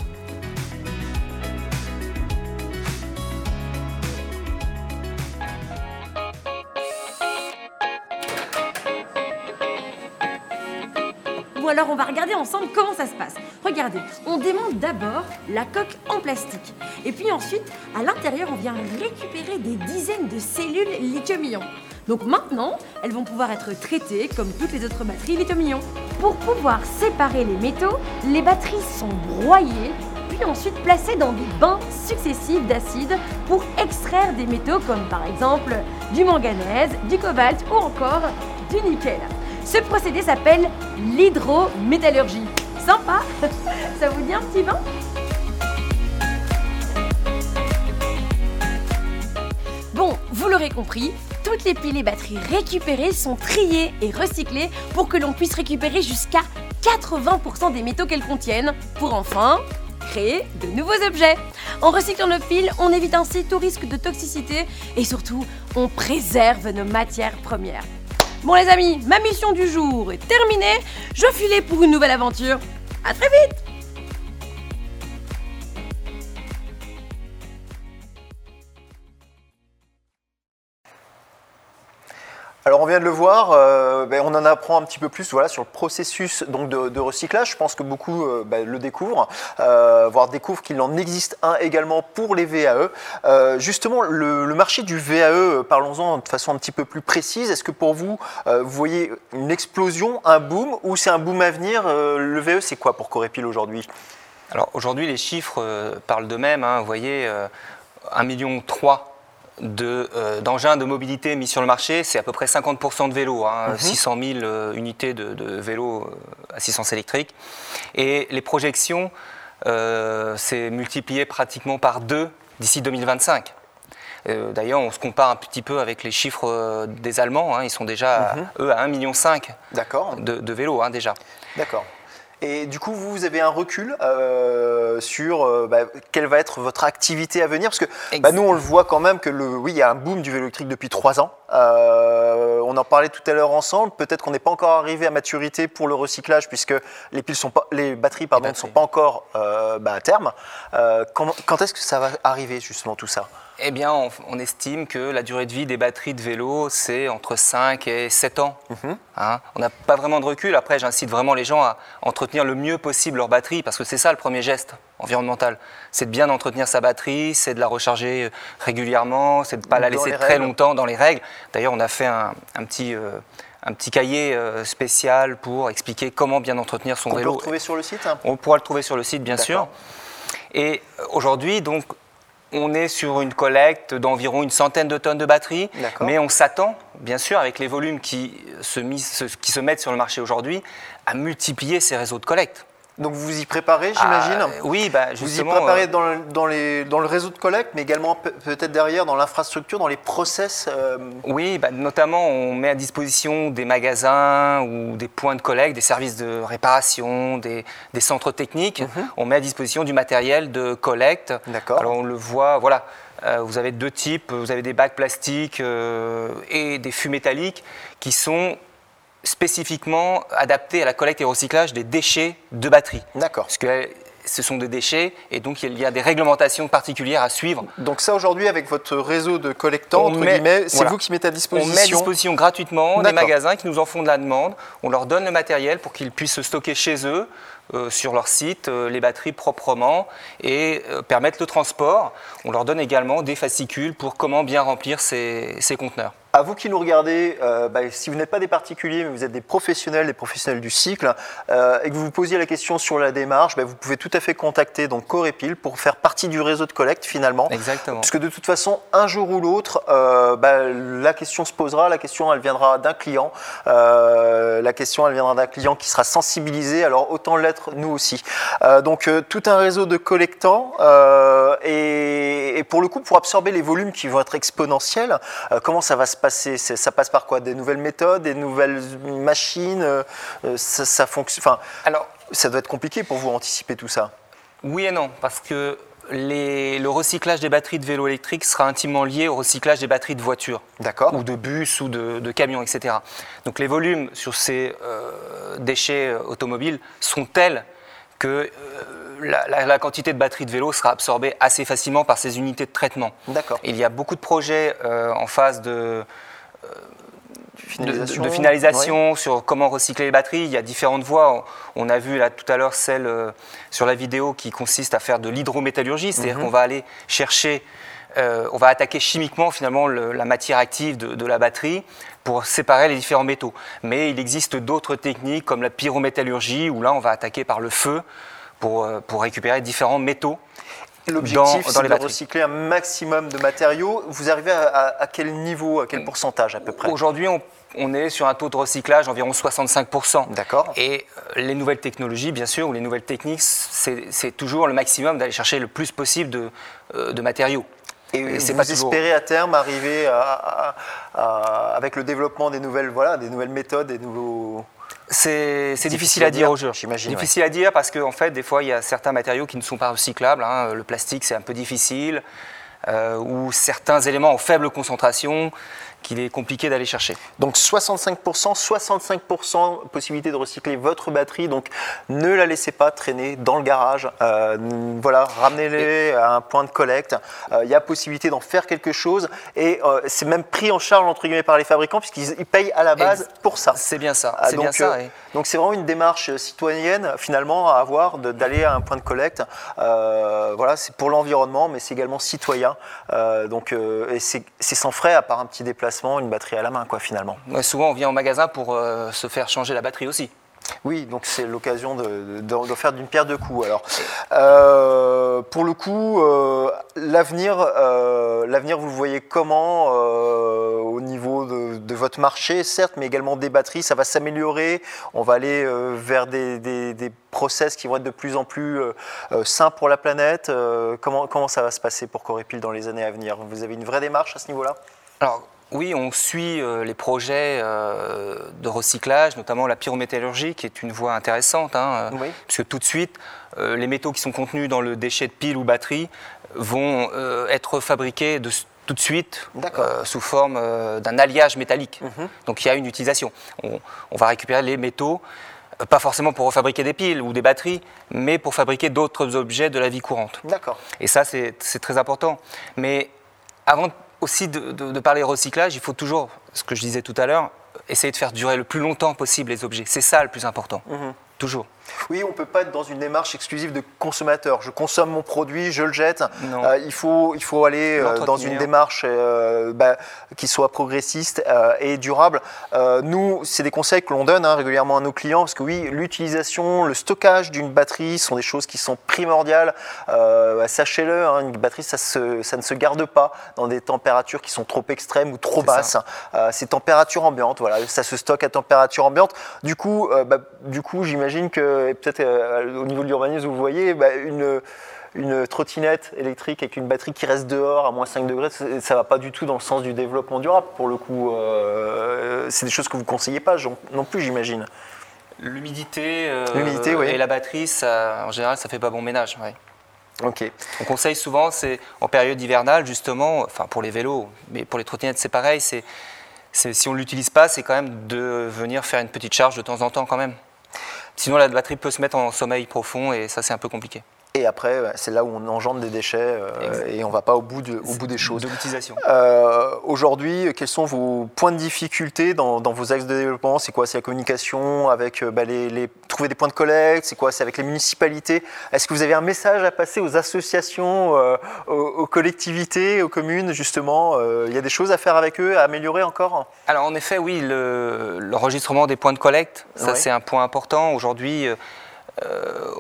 Alors on va regarder ensemble comment ça se passe. Regardez, on démonte d'abord la coque en plastique. Et puis ensuite, à l'intérieur, on vient récupérer des dizaines de cellules lithium-ion. Donc maintenant, elles vont pouvoir être traitées comme toutes les autres batteries lithium-ion. Pour pouvoir séparer les métaux, les batteries sont broyées, puis ensuite placées dans des bains successifs d'acide pour extraire des métaux comme par exemple du manganèse, du cobalt ou encore du nickel. Ce procédé s'appelle l'hydrométallurgie. Sympa Ça vous dit un petit bain Bon, vous l'aurez compris, toutes les piles et batteries récupérées sont triées et recyclées pour que l'on puisse récupérer jusqu'à 80% des métaux qu'elles contiennent, pour enfin créer de nouveaux objets. En recyclant nos piles, on évite ainsi tout risque de toxicité et surtout, on préserve nos matières premières. Bon les amis, ma mission du jour est terminée. Je filais pour une nouvelle aventure. À très vite Alors on vient de le voir, euh, ben, on en apprend un petit peu plus voilà, sur le processus donc, de, recyclage. Je pense que beaucoup euh, ben, le découvrent, euh, voire découvrent qu'il en existe un également pour les VAE. Euh, justement, le, marché du VAE, parlons-en de façon un petit peu plus précise. Est-ce que pour vous, vous voyez une explosion, un boom, ou c'est un boom à venir Le VAE, c'est quoi pour Corépil aujourd'hui? Alors aujourd'hui, les chiffres parlent d'eux-mêmes. hein. Vous voyez, euh, 1,3 million de, euh, d'engins de mobilité mis sur le marché, c'est à peu près 50% de vélos, hein, 600 000 euh, unités de, de vélos euh, assistance électrique. Et les projections, euh, c'est multiplié pratiquement par deux d'ici 2025. Euh, D'ailleurs, on se compare un petit peu avec les chiffres des Allemands. hein, ils sont déjà, eux, à 1,5 million de, de vélos hein, déjà. D'accord. Et du coup, vous, vous avez un recul euh, sur euh, bah, quelle va être votre activité à venir? Parce que bah, nous, on le voit quand même que le, oui, il y a un boom du vélo électrique depuis trois ans. Euh, on en parlait tout à l'heure ensemble. Peut-être qu'on n'est pas encore arrivé à maturité pour le recyclage, puisque les piles sont pas, les batteries, pardon, ne batteries. sont pas encore bah, à terme. Quand est-ce que ça va arriver justement tout ça? Eh bien, on, on estime que la durée de vie des batteries de vélo, c'est entre 5 et 7 ans. Hein, on n'a pas vraiment de recul. Après, j'incite vraiment les gens à entretenir le mieux possible leur batterie, parce que c'est ça le premier geste environnemental. C'est de bien entretenir sa batterie, c'est de la recharger euh, régulièrement, c'est de ne pas la laisser très longtemps dans les règles. D'ailleurs, on a fait un, un petit... euh, un petit cahier euh, spécial pour expliquer comment bien entretenir son On peut le vélo. retrouver sur le site hein? On pourra le trouver sur le site, bien sûr. Et aujourd'hui, donc, on est sur une collecte d'environ une centaine de tonnes de batteries, mais on s'attend, bien sûr, avec les volumes qui se, mis- se- qui se mettent sur le marché aujourd'hui, à multiplier ces réseaux de collecte. Donc vous vous y préparez, j'imagine Ah, oui, bah, Vous y justement. préparez euh, dans le, dans, les, dans le réseau de collecte, mais également pe- peut-être derrière dans l'infrastructure, dans les process. euh, Oui, bah, notamment on met à disposition des magasins ou des points de collecte, des services de réparation, des, des centres techniques. On met à disposition du matériel de collecte. D'accord. Alors on le voit, voilà. euh, vous avez deux types, vous avez des bacs plastiques euh, et des fûts métalliques qui sont spécifiquement adaptés à la collecte et au recyclage des déchets de batterie. D'accord. Parce que ce sont des déchets et donc il y a des réglementations particulières à suivre. Donc ça aujourd'hui avec votre réseau de collectants, On entre met- guillemets, c'est voilà. vous qui mettez à On disposition. met à disposition gratuitement des magasins qui nous en font de la demande. On leur donne le matériel pour qu'ils puissent stocker chez eux, euh, sur leur site, euh, les batteries proprement et euh, permettre le transport. On leur donne également des fascicules pour comment bien remplir ces, ces conteneurs. À vous qui nous regardez, euh, bah, si vous n'êtes pas des particuliers, mais vous êtes des professionnels, des professionnels du cycle, euh, et que vous vous posiez la question sur la démarche, bah, vous pouvez tout à fait contacter donc Corépil pour faire partie du réseau de collecte finalement. Exactement. Parce que de toute façon, un jour ou l'autre, euh, bah, la question se posera, la question elle viendra d'un client, la question elle viendra d'un client qui sera sensibilisé, alors autant l'être nous aussi. donc tout un réseau de collectants et, pour le coup, pour absorber les volumes qui vont être exponentiels, comment ça va se passer Ça passe par quoi? Des nouvelles méthodes, des nouvelles machines ça, ça fonctionne. Enfin, alors, ça doit être compliqué pour vous anticiper tout ça. Oui et non, parce que le recyclage des batteries de vélos électriques sera intimement lié au recyclage des batteries de voitures, ou de bus, ou de, camions, etc. Donc les volumes sur ces euh, déchets euh, automobiles sont tels que euh, la, quantité de batteries de vélos sera absorbée assez facilement par ces unités de traitement. D'accord. Il y a beaucoup de projets en phase de de, finalisation sur comment recycler les batteries. Il y a différentes voies. On a vu là tout à l'heure celle euh, sur la vidéo qui consiste à faire de l'hydrométallurgie, c'est-à-dire mhm. qu'on va aller chercher, euh, on va attaquer chimiquement finalement la matière active de, la batterie pour séparer les différents métaux. Mais il existe d'autres techniques comme la pyrométallurgie où là on va attaquer par le feu pour, euh, pour récupérer différents métaux. L'objectif, c'est de recycler un maximum de matériaux. Vous arrivez à, quel niveau, à quel pourcentage à peu près? Aujourd'hui, on, on est sur un taux de recyclage environ 65%. D'accord. Et euh, les nouvelles technologies, bien sûr, ou les nouvelles techniques, c'est toujours le maximum d'aller chercher le plus possible de, euh, matériaux. Et, vous pas espérez à terme arriver avec le développement des nouvelles, voilà, des nouvelles méthodes, des nouveaux... C'est difficile, à dire, aujourd'hui. J'imagine. Difficile à dire parce qu'en en fait, des fois, il y a certains matériaux qui ne sont pas recyclables. Hein. Le plastique, c'est un peu difficile. Euh, ou certains éléments en faible concentration qu'il est compliqué d'aller chercher. Donc 65%, 65% possibilité de recycler votre batterie, donc ne la laissez pas traîner dans le garage, euh, voilà, ramenez-les à un point de collecte, euh, il y a possibilité d'en faire quelque chose. Et euh, c'est même pris en charge entre guillemets par les fabricants puisqu'ils payent à la base pour ça. C'est bien ça, c'est bien ça. Donc c'est vraiment une démarche citoyenne finalement à avoir d'aller à un point de collecte, voilà, c'est pour l'environnement mais c'est également citoyen, donc et c'est sans frais à part un petit déplacement une batterie à la main, quoi, finalement. souvent, on vient au magasin pour euh, se faire changer la batterie aussi. Oui, donc c'est l'occasion de, faire d'une pierre deux coups. Alors, euh, pour le coup, euh, l'avenir, l'avenir, vous le voyez comment au niveau de, votre marché, certes, mais également des batteries, ça va s'améliorer. On va aller vers des, des, process qui vont être de plus en plus sains pour la planète. comment, comment ça va se passer pour Corépil dans les années à venir? Vous avez une vraie démarche à ce niveau-là? Alors, oui, on suit euh, les projets euh, de recyclage, notamment la pyrométallurgie, qui est une voie intéressante, hein, euh, puisque tout de suite, les métaux qui sont contenus dans le déchet de pile ou batterie vont être fabriqués tout de suite sous forme d'un alliage métallique. Mhm. Donc il y a une utilisation. On, va récupérer les métaux, pas forcément pour refabriquer des piles ou des batteries, mais pour fabriquer d'autres objets de la vie courante. D'accord. Et ça, c'est très important. Mais avant aussi de, parler recyclage, il faut toujours, ce que je disais tout à l'heure, essayer de faire durer le plus longtemps possible les objets. C'est ça le plus important. Mhm. Toujours. Oui, on ne peut pas être dans une démarche exclusive de consommateur. Je consomme mon produit, je le jette. Euh, il, faut, il faut aller euh, dans une démarche euh, bah, qui soit progressiste et durable. nous, c'est des conseils que l'on donne hein, régulièrement à nos clients parce que oui, l'utilisation, le stockage d'une batterie sont des choses qui sont primordiales. Bah, sachez-le, hein, une batterie, ça, ça, ne se garde pas dans des températures qui sont trop extrêmes ou trop basses. c'est température ambiante, voilà, ça se stocke à température ambiante. Du coup, bah, du coup j'imagine que et peut-être euh, au niveau de l'urbanisme, vous voyez, bah, une, une trottinette électrique avec une batterie qui reste dehors à moins 5 degrés, ça ne va pas du tout dans le sens du développement durable. Pour le coup, euh, c'est des choses que vous ne conseillez pas non plus, j'imagine. L'humidité euh, et la batterie, ça, en général, ça fait pas bon ménage. Ok. On conseille souvent, c'est en période hivernale justement, enfin pour les vélos, mais pour les trottinettes c'est pareil. C'est, si on ne l'utilise pas, c'est quand même de venir faire une petite charge de temps en temps quand même. Sinon, la batterie peut se mettre en sommeil profond et ça, c'est un peu compliqué. Et après, c'est là où on engendre des déchets euh, et on ne va pas au bout, au bout des choses. Euh, aujourd'hui, quels sont vos points de difficulté dans, vos axes de développement? C'est quoi? C'est la communication avec euh, bah, les, trouver des points de collecte? C'est quoi? C'est avec les municipalités? Est-ce que vous avez un message à passer aux associations, aux, collectivités, aux communes? Justement Il y a des choses à faire avec eux, à améliorer encore? Alors en effet, oui, l'enregistrement des points de collecte, ça c'est un point important. Aujourd'hui,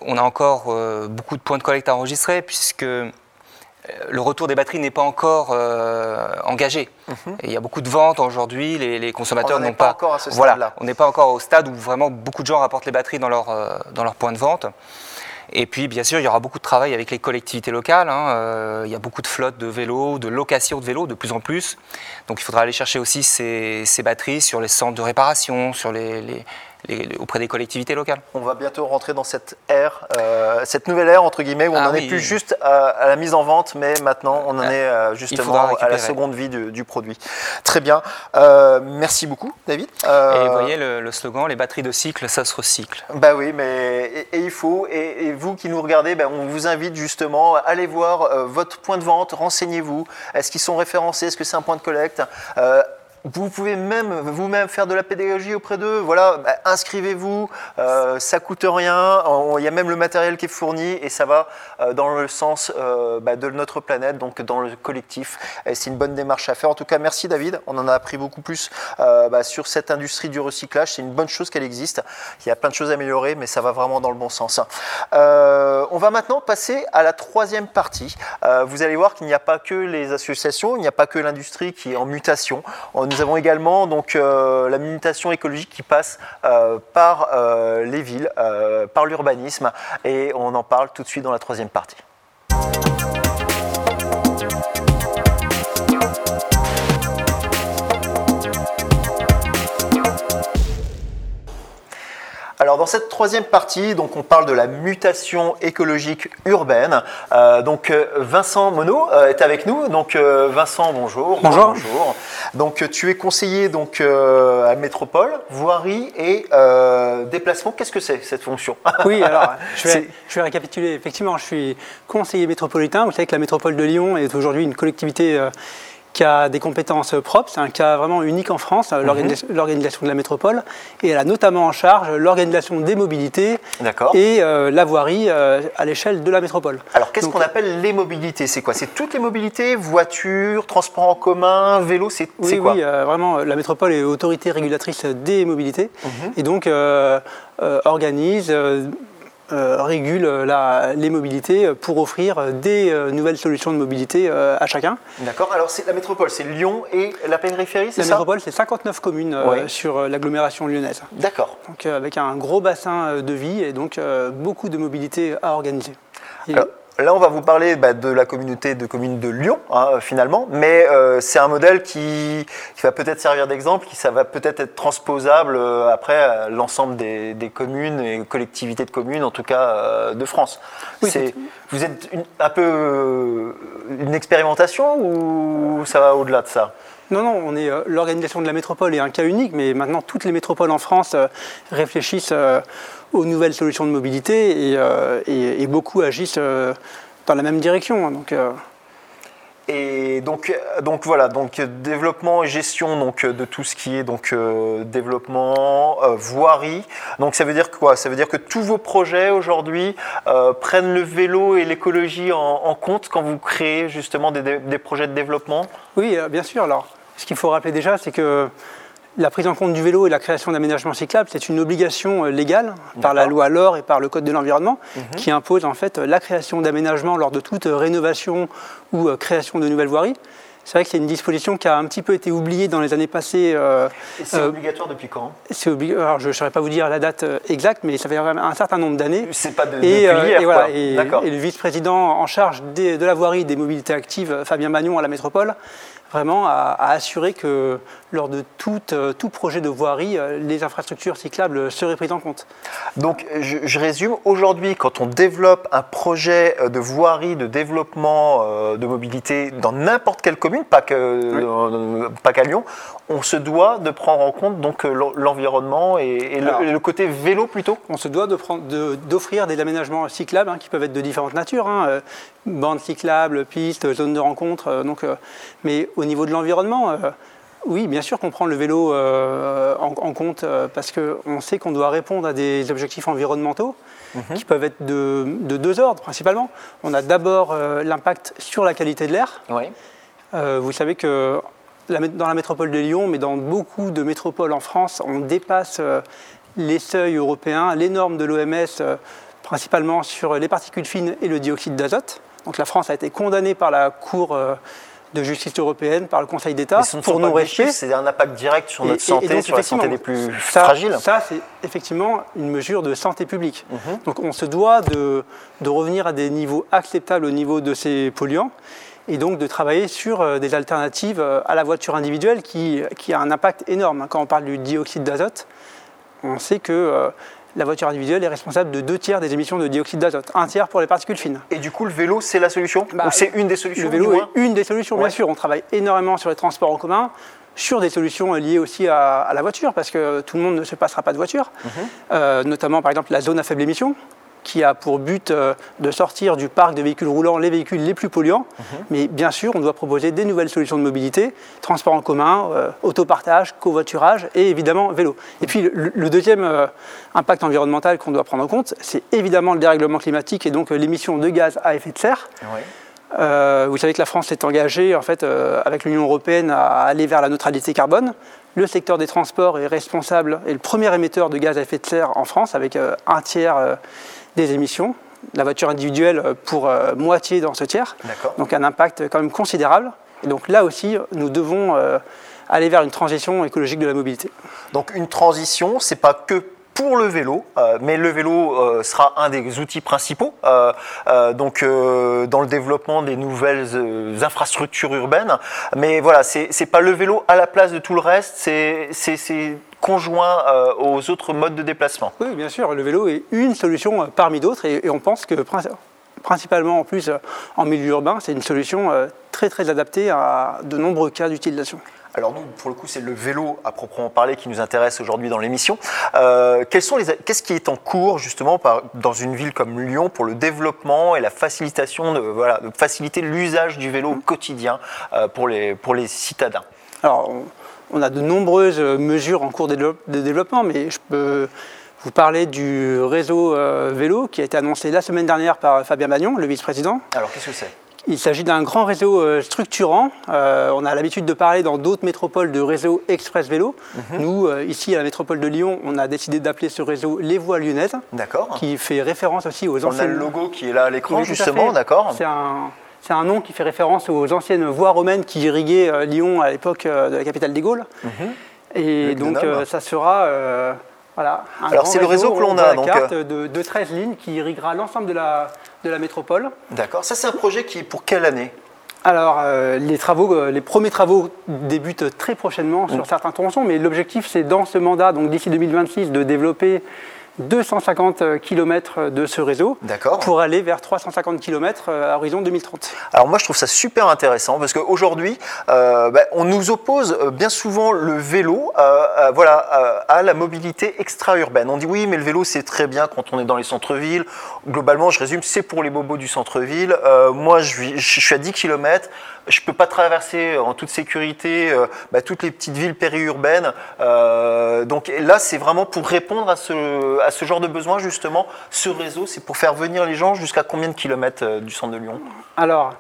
on a encore euh, beaucoup de points de collecte à enregistrer puisque le retour des batteries n'est pas encore engagé. Mhm. il y a beaucoup de ventes aujourd'hui, les, consommateurs n'ont pas, encore à ce stade-là. on n'est pas encore au stade où vraiment beaucoup de gens rapportent les batteries dans leur, dans leur point de vente. Et puis, bien sûr, il y aura beaucoup de travail avec les collectivités locales. Hein. Euh, il y a beaucoup de flottes de vélos, de location de vélos, de plus en plus. Donc, il faudra aller chercher aussi ces, batteries sur les centres de réparation, sur les, auprès des collectivités locales. On va bientôt rentrer dans cette ère, euh, cette nouvelle ère entre guillemets, où on n'en ah est plus juste à, la mise en vente, mais maintenant on en est euh, justement à la seconde vie du, produit. Très bien, euh, merci beaucoup David. et vous voyez le, slogan, les batteries de cycle, ça se recycle. Bah oui, mais et, il faut, et, vous qui nous regardez, ben, on vous invite justement à aller voir votre point de vente, renseignez-vous, est-ce qu'ils sont référencés, est-ce que c'est un point de collecte? Vous pouvez même vous-même faire de la pédagogie auprès d'eux. Voilà, bah, inscrivez-vous, euh, ça coûte rien. Il y a même le matériel qui est fourni et ça va euh, dans le sens euh, bah, de notre planète, donc dans le collectif. C'est une bonne démarche à faire. En tout cas, merci David. On en a appris beaucoup plus euh, bah, sur cette industrie du recyclage. C'est une bonne chose qu'elle existe. Il y a plein de choses à améliorer, mais ça va vraiment dans le bon sens. on va maintenant passer à la troisième partie. vous allez voir qu'il n'y a pas que les associations, il n'y a pas que l'industrie qui est en mutation. On nous avons également donc, euh, la mutation écologique qui passe euh, par euh, les villes, par l'urbanisme, et on en parle tout de suite dans la troisième partie. Alors dans cette troisième partie, donc on parle de la mutation écologique urbaine. Euh, donc euh, Vincent Monod euh, est avec nous. Donc Vincent, bonjour. Bonjour. Donc tu es conseiller donc à Métropole, voirie et déplacement. Qu'est-ce que c'est cette fonction? Oui, alors je vais, je vais, récapituler. Effectivement, je suis conseiller métropolitain. Vous savez que la métropole de Lyon est aujourd'hui une collectivité qui a des compétences propres. C'est un cas vraiment unique en France, mhm. l'organisation de la métropole. Et elle a notamment en charge l'organisation des mobilités et euh, la voirie euh, à l'échelle de la métropole. Alors, qu'est-ce qu'on appelle les mobilités? C'est quoi? C'est toutes les mobilités? Voitures, transport en commun, vélo C'est oui, quoi? Oui, euh, vraiment, la métropole est autorité régulatrice des mobilités. Mhm. Et donc, organise régule la, les mobilités pour offrir des euh, nouvelles solutions de mobilité euh, à chacun. D'accord. Alors c'est la métropole, c'est Lyon et la périphérie, c'est ça La métropole, c'est 59 communes sur l'agglomération lyonnaise. D'accord. Donc avec un gros bassin de vie et donc beaucoup de mobilité à organiser. Là, on va vous parler bah, de la communauté de communes de Lyon, hein, finalement, mais euh, c'est un modèle qui, va peut-être servir d'exemple, qui ça va peut-être être transposable euh, après à l'ensemble des, communes et collectivités de communes, en tout cas euh, de France. vous êtes un peu une expérimentation ou ça va au-delà de ça? Non, non, on est l'organisation de la métropole est un cas unique, mais maintenant toutes les métropoles en France réfléchissent aux nouvelles solutions de mobilité et, euh, beaucoup agissent euh, dans la même direction. Donc, euh. et donc, donc voilà, donc développement et gestion donc de tout ce qui est donc développement, voirie. Donc ça veut dire quoi? Ça veut dire que tous vos projets aujourd'hui prennent le vélo et l'écologie en, compte quand vous créez justement des, des projets de développement? Oui, bien sûr. Alors, ce qu'il faut rappeler déjà, c'est que la prise en compte du vélo et la création d'aménagements cyclables, c'est une obligation euh, légale par la loi LOR et par le Code de l'environnement mhm. qui impose en fait la création d'aménagements lors de toute euh, rénovation ou euh, création de nouvelles voiries. C'est vrai que c'est une disposition qui a un petit peu été oubliée dans les années passées. c'est obligatoire depuis quand? C'est Alors je ne saurais pas vous dire la date exacte, mais ça fait un certain nombre d'années. C'est pas de, et, hier, et, voilà, et, le vice-président en charge de la voirie des mobilités actives, Fabien Magnon à la métropole, vraiment à, assurer que lors de tout, euh, tout, projet de voirie, euh, les infrastructures cyclables seraient prises en compte. Donc je, résume, aujourd'hui quand on développe un projet euh, de voirie, de développement de mobilité dans n'importe quelle commune, pas qu'à Lyon, on se doit de prendre en compte donc l'environnement et, le, côté vélo plutôt. On se doit d'offrir de des aménagements cyclables hein, qui peuvent être de différentes natures, hein, bandes cyclables, pistes, zones de rencontre, donc, mais au niveau de l'environnement, euh, oui, bien sûr qu'on prend le vélo euh, en, compte euh, parce qu'on sait qu'on doit répondre à des objectifs environnementaux mhm. qui peuvent être de, deux ordres principalement. On a d'abord l'impact sur la qualité de l'air. vous savez que dans la métropole de Lyon, mais dans beaucoup de métropoles en France, on dépasse les seuils européens, les normes de l'OMS, principalement sur les particules fines et le dioxyde d'azote. Donc la France a été condamnée par la Cour de justice européenne, par le Conseil d'État pour non-respect. C'est un impact direct sur notre santé, sur la santé des plus ça, fragiles. Ça, c'est effectivement une mesure de santé publique. Mhm. Donc on se doit de, de, revenir à des niveaux acceptables au niveau de ces polluants et donc de travailler sur euh, des alternatives euh, à la voiture individuelle qui, qui a un impact énorme. Quand on parle du dioxyde d'azote, on sait que euh, la voiture individuelle est responsable de deux tiers des émissions de dioxyde d'azote, un tiers pour les particules fines. Et du coup, le vélo, c'est la solution bah, Ou c'est une des solutions Le vélo est une des solutions, bien sûr. On travaille énormément sur les transports en commun, sur des solutions liées aussi à, la voiture, parce que tout le monde ne se passera pas de voiture, mhm. notamment par exemple la zone à faible émission qui a pour but euh, de sortir du parc de véhicules roulants les véhicules les plus polluants. Mhm. Mais bien sûr, on doit proposer des nouvelles solutions de mobilité, transport en commun, euh, autopartage, covoiturage et évidemment vélo. Et puis le, deuxième euh, impact environnemental qu'on doit prendre en compte, c'est évidemment le dérèglement climatique et donc l'émission de gaz à effet de serre. vous savez que la France s'est engagée en fait, avec l'Union européenne à aller vers la neutralité carbone. Le secteur des transports est responsable et le premier émetteur de gaz à effet de serre en France, avec un tiers des émissions. La voiture individuelle euh, pour euh, moitié dans ce tiers. Donc un impact quand même considérable. Et donc là aussi, nous devons euh, aller vers une transition écologique de la mobilité. Donc une transition, c'est pas que pour le vélo, mais le vélo sera un des outils principaux donc dans le développement des nouvelles infrastructures urbaines. Mais voilà, c'est pas le vélo à la place de tout le reste, c'est conjoint euh, aux autres modes de déplacement. Oui, bien sûr, le vélo est une solution euh, parmi d'autres et, on pense que principalement en plus euh, en milieu urbain, c'est une solution très très adaptée à de nombreux cas d'utilisation. Alors nous, pour le coup, c'est le vélo à proprement parler qui nous intéresse aujourd'hui dans l'émission. Qu'est-ce qui est en cours justement dans une ville comme Lyon pour le développement et la facilitation de, voilà, de faciliter l'usage du vélo au quotidien pour, les, pour les citadins? Alors, on a de nombreuses mesures en cours de développement, mais je peux vous parler du réseau euh, vélo qui a été annoncé la semaine dernière par Fabien Magnon, le vice-président. Alors qu'est-ce que c'est? Il s'agit d'un grand réseau euh, structurant. Euh, on a l'habitude de parler dans d'autres métropoles de réseau express vélo. Mhm. Nous, ici à la métropole de Lyon, on a décidé d'appeler ce réseau les voies lyonnaises. D'accord. Qui fait référence aussi aux anciennes. On a le logo qui est là à l'écran, justement, d'accord. C'est un, c'est un nom qui fait référence aux anciennes voies romaines qui irriguaient euh, Lyon à l'époque euh, de la capitale des Gaules. Mhm. Et donc euh, ça sera voilà, un Alors c'est le réseau que l'on a donc carte de, de, 13 lignes qui irriguera l'ensemble de la, de la métropole. D'accord. Ça c'est un projet qui est pour quelle année? Alors, les, travaux, les premiers travaux débutent très prochainement sur mm. certains tronçons, mais l'objectif, c'est dans ce mandat, donc d'ici 2026, de développer 250 km de ce réseau pour aller vers 350 km euh, à horizon 2030. Alors moi je trouve ça super intéressant parce qu'aujourd'hui euh, bah, on nous oppose euh, bien souvent le vélo voilà, à la mobilité extra-urbaine. On dit oui mais le vélo c'est très bien quand on est dans les centres-villes. Globalement je résume c'est pour les bobos du centre-ville. moi je, je suis à 10 km je ne peux pas traverser en toute sécurité euh, bah, toutes les petites villes périurbaines. Euh, donc là, c'est vraiment pour répondre à ce, à ce genre de besoin, justement. Ce réseau, c'est pour faire venir les gens jusqu'à combien de kilomètres euh, du centre de Lyon? Alors.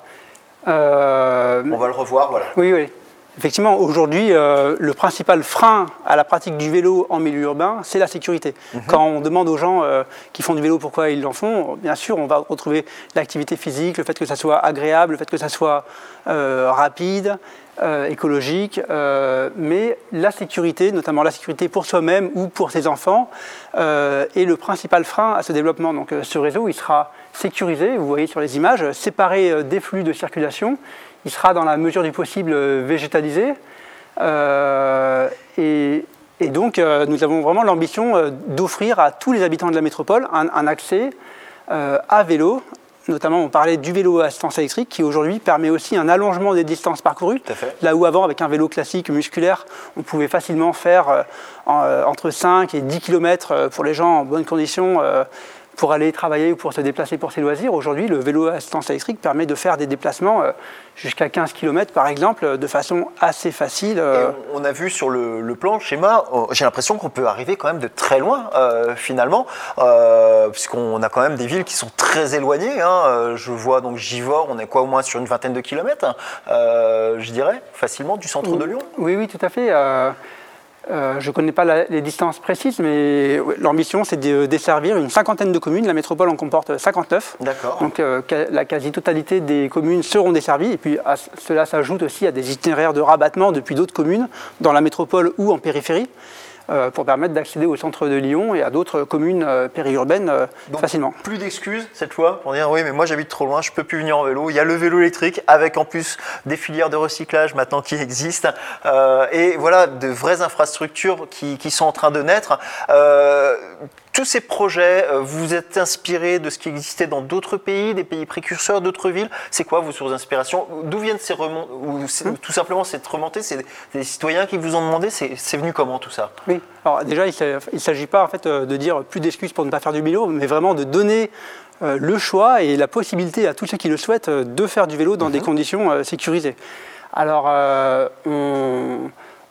On va le revoir, voilà. Oui, oui. Effectivement, aujourd'hui, euh, le principal frein à la pratique du vélo en milieu urbain, c'est la sécurité. Mhm. Quand on demande aux gens euh, qui font du vélo pourquoi ils en font, bien sûr, on va retrouver l'activité physique, le fait que ça soit agréable, le fait que ça soit euh, rapide, écologique, mais la sécurité, notamment la sécurité pour soi-même ou pour ses enfants, est le principal frein à ce développement. Donc ce réseau, il sera sécurisé, vous voyez sur les images, séparé des flux de circulation il sera dans la mesure du possible euh, végétalisé. Euh, et, donc, euh, nous avons vraiment l'ambition d'offrir à tous les habitants de la métropole un, accès à vélo. Notamment, on parlait du vélo à assistance électrique qui aujourd'hui permet aussi un allongement des distances parcourues. Là où avant, avec un vélo classique musculaire, on pouvait facilement faire entre 5 et 10 km pour les gens en bonne condition pour aller travailler ou pour se déplacer pour ses loisirs. Aujourd'hui, le vélo à assistance électrique permet de faire des déplacements euh, jusqu'à 15 km par exemple, de façon assez facile. Euh. on a vu sur le, plan, le schéma, j'ai l'impression qu'on peut arriver quand même de très loin euh, finalement, puisqu'on a quand même des villes qui sont très éloignées. Hein. Je vois donc Givors, on est quoi au moins sur une vingtaine de kilomètres, je dirais, facilement du centre de Lyon? Oui, oui, tout à fait. Je ne connais pas les distances précises, mais l'ambition, c'est de desservir une cinquantaine de communes. La métropole en comporte 59. D'accord. Donc la quasi-totalité des communes seront desservies. Et puis à cela s'ajoute aussi à des itinéraires de rabattement depuis d'autres communes, dans la métropole ou en périphérie. Euh, pour permettre d'accéder au centre de Lyon et à d'autres communes euh, périurbaines euh, facilement. Plus d'excuses cette fois pour dire oui mais moi j'habite trop loin, je peux plus venir en vélo. Il y a le vélo électrique avec en plus des filières de recyclage maintenant qui existent et voilà de vraies infrastructures qui, qui, sont en train de naître tous ces projets, vous vous êtes inspiré de ce qui existait dans d'autres pays, des pays précurseurs, d'autres villes. C'est quoi vos sources d'inspiration D'où viennent ces remontées Ou hmm. tout simplement cette remontée C'est des citoyens qui vous ont demandé C'est venu comment tout ça? Oui, alors déjà, il ne s'agit pas en fait euh, de dire plus d'excuses pour ne pas faire du vélo, mais vraiment de donner euh, le choix et la possibilité à tous ceux qui le souhaitent euh, de faire du vélo dans des mhm. conditions sécurisées. Alors,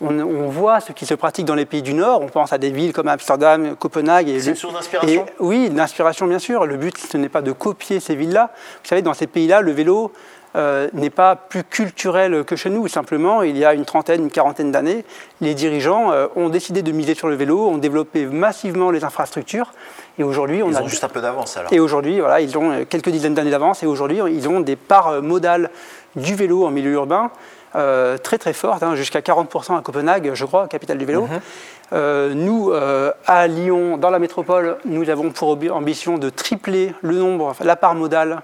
on on, voit ce qui se pratique dans les pays du Nord. On pense à des villes comme Amsterdam, Copenhague. C'est une source d'inspiration Oui, d'inspiration bien sûr. Le but, ce n'est pas de copier ces villes-là. Vous savez, dans ces pays-là, le vélo euh, n'est pas plus culturel que chez nous. Simplement, il y a une trentaine, une quarantaine d'années, les dirigeants euh, ont décidé de miser sur le vélo, ont développé massivement les infrastructures. Et aujourd'hui, on ils ont juste un peu d'avance alors. Et aujourd'hui, voilà, ils ont quelques dizaines d'années d'avance. Et aujourd'hui, ils ont des parts modales du vélo en milieu urbain euh, très très forte, hein, jusqu'à 40% à Copenhague, je crois, capitale du vélo. Mhm. Euh, nous, euh, à Lyon, dans la métropole, nous avons pour ambition de tripler le nombre, la part modale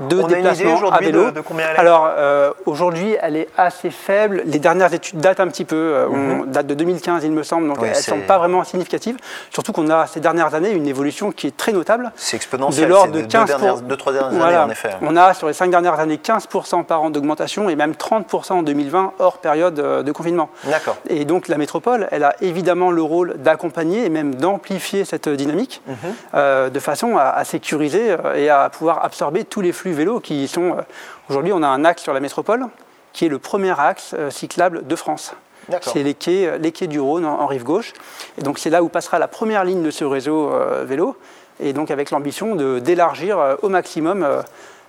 de On à vélo. De, combien elle est Alors euh, aujourd'hui, elle est assez faible. Les dernières études datent un petit peu, euh, on mhm. date de 2015 il me semble, donc elles ne sont pas vraiment significatives. Surtout qu'on a ces dernières années une évolution qui est très notable. C'est exponentiel. De l'ordre de 15 deux, trois dernières années en effet. On a sur les cinq dernières années 15% par an d'augmentation et même 30% en 2020 hors période euh, de confinement. D'accord. Et donc la métropole, elle a évidemment le rôle d'accompagner et même d'amplifier cette dynamique mhm. de façon à, à sécuriser et à pouvoir absorber tous les flux vélos qui sont. Euh, aujourd'hui, on a un axe sur la métropole qui est le premier axe euh, cyclable de France. C'est les quais, euh, les quais du Rhône en, rive gauche. Et donc c'est là où passera la première ligne de ce réseau vélo. Et donc avec l'ambition d'élargir au maximum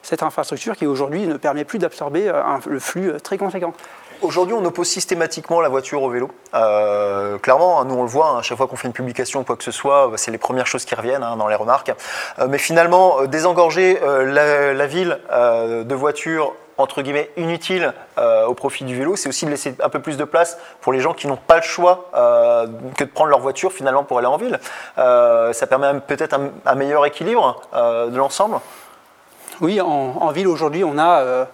cette infrastructure qui aujourd'hui ne permet plus d'absorber le flux très conséquent. Aujourd'hui, on oppose systématiquement la voiture au vélo. Euh, clairement, hein, nous on le voit, hein, à chaque fois qu'on fait une publication ou quoi que ce soit, bah, c'est les premières choses qui reviennent hein, dans les remarques. Euh, mais finalement, euh, désengorger la, ville de voitures entre guillemets inutiles au profit du vélo, c'est aussi de laisser un peu plus de place pour les gens qui n'ont pas le choix que de prendre leur voiture finalement pour aller en ville. ça permet peut-être un, meilleur équilibre de l'ensemble. Oui, en ville aujourd'hui, on a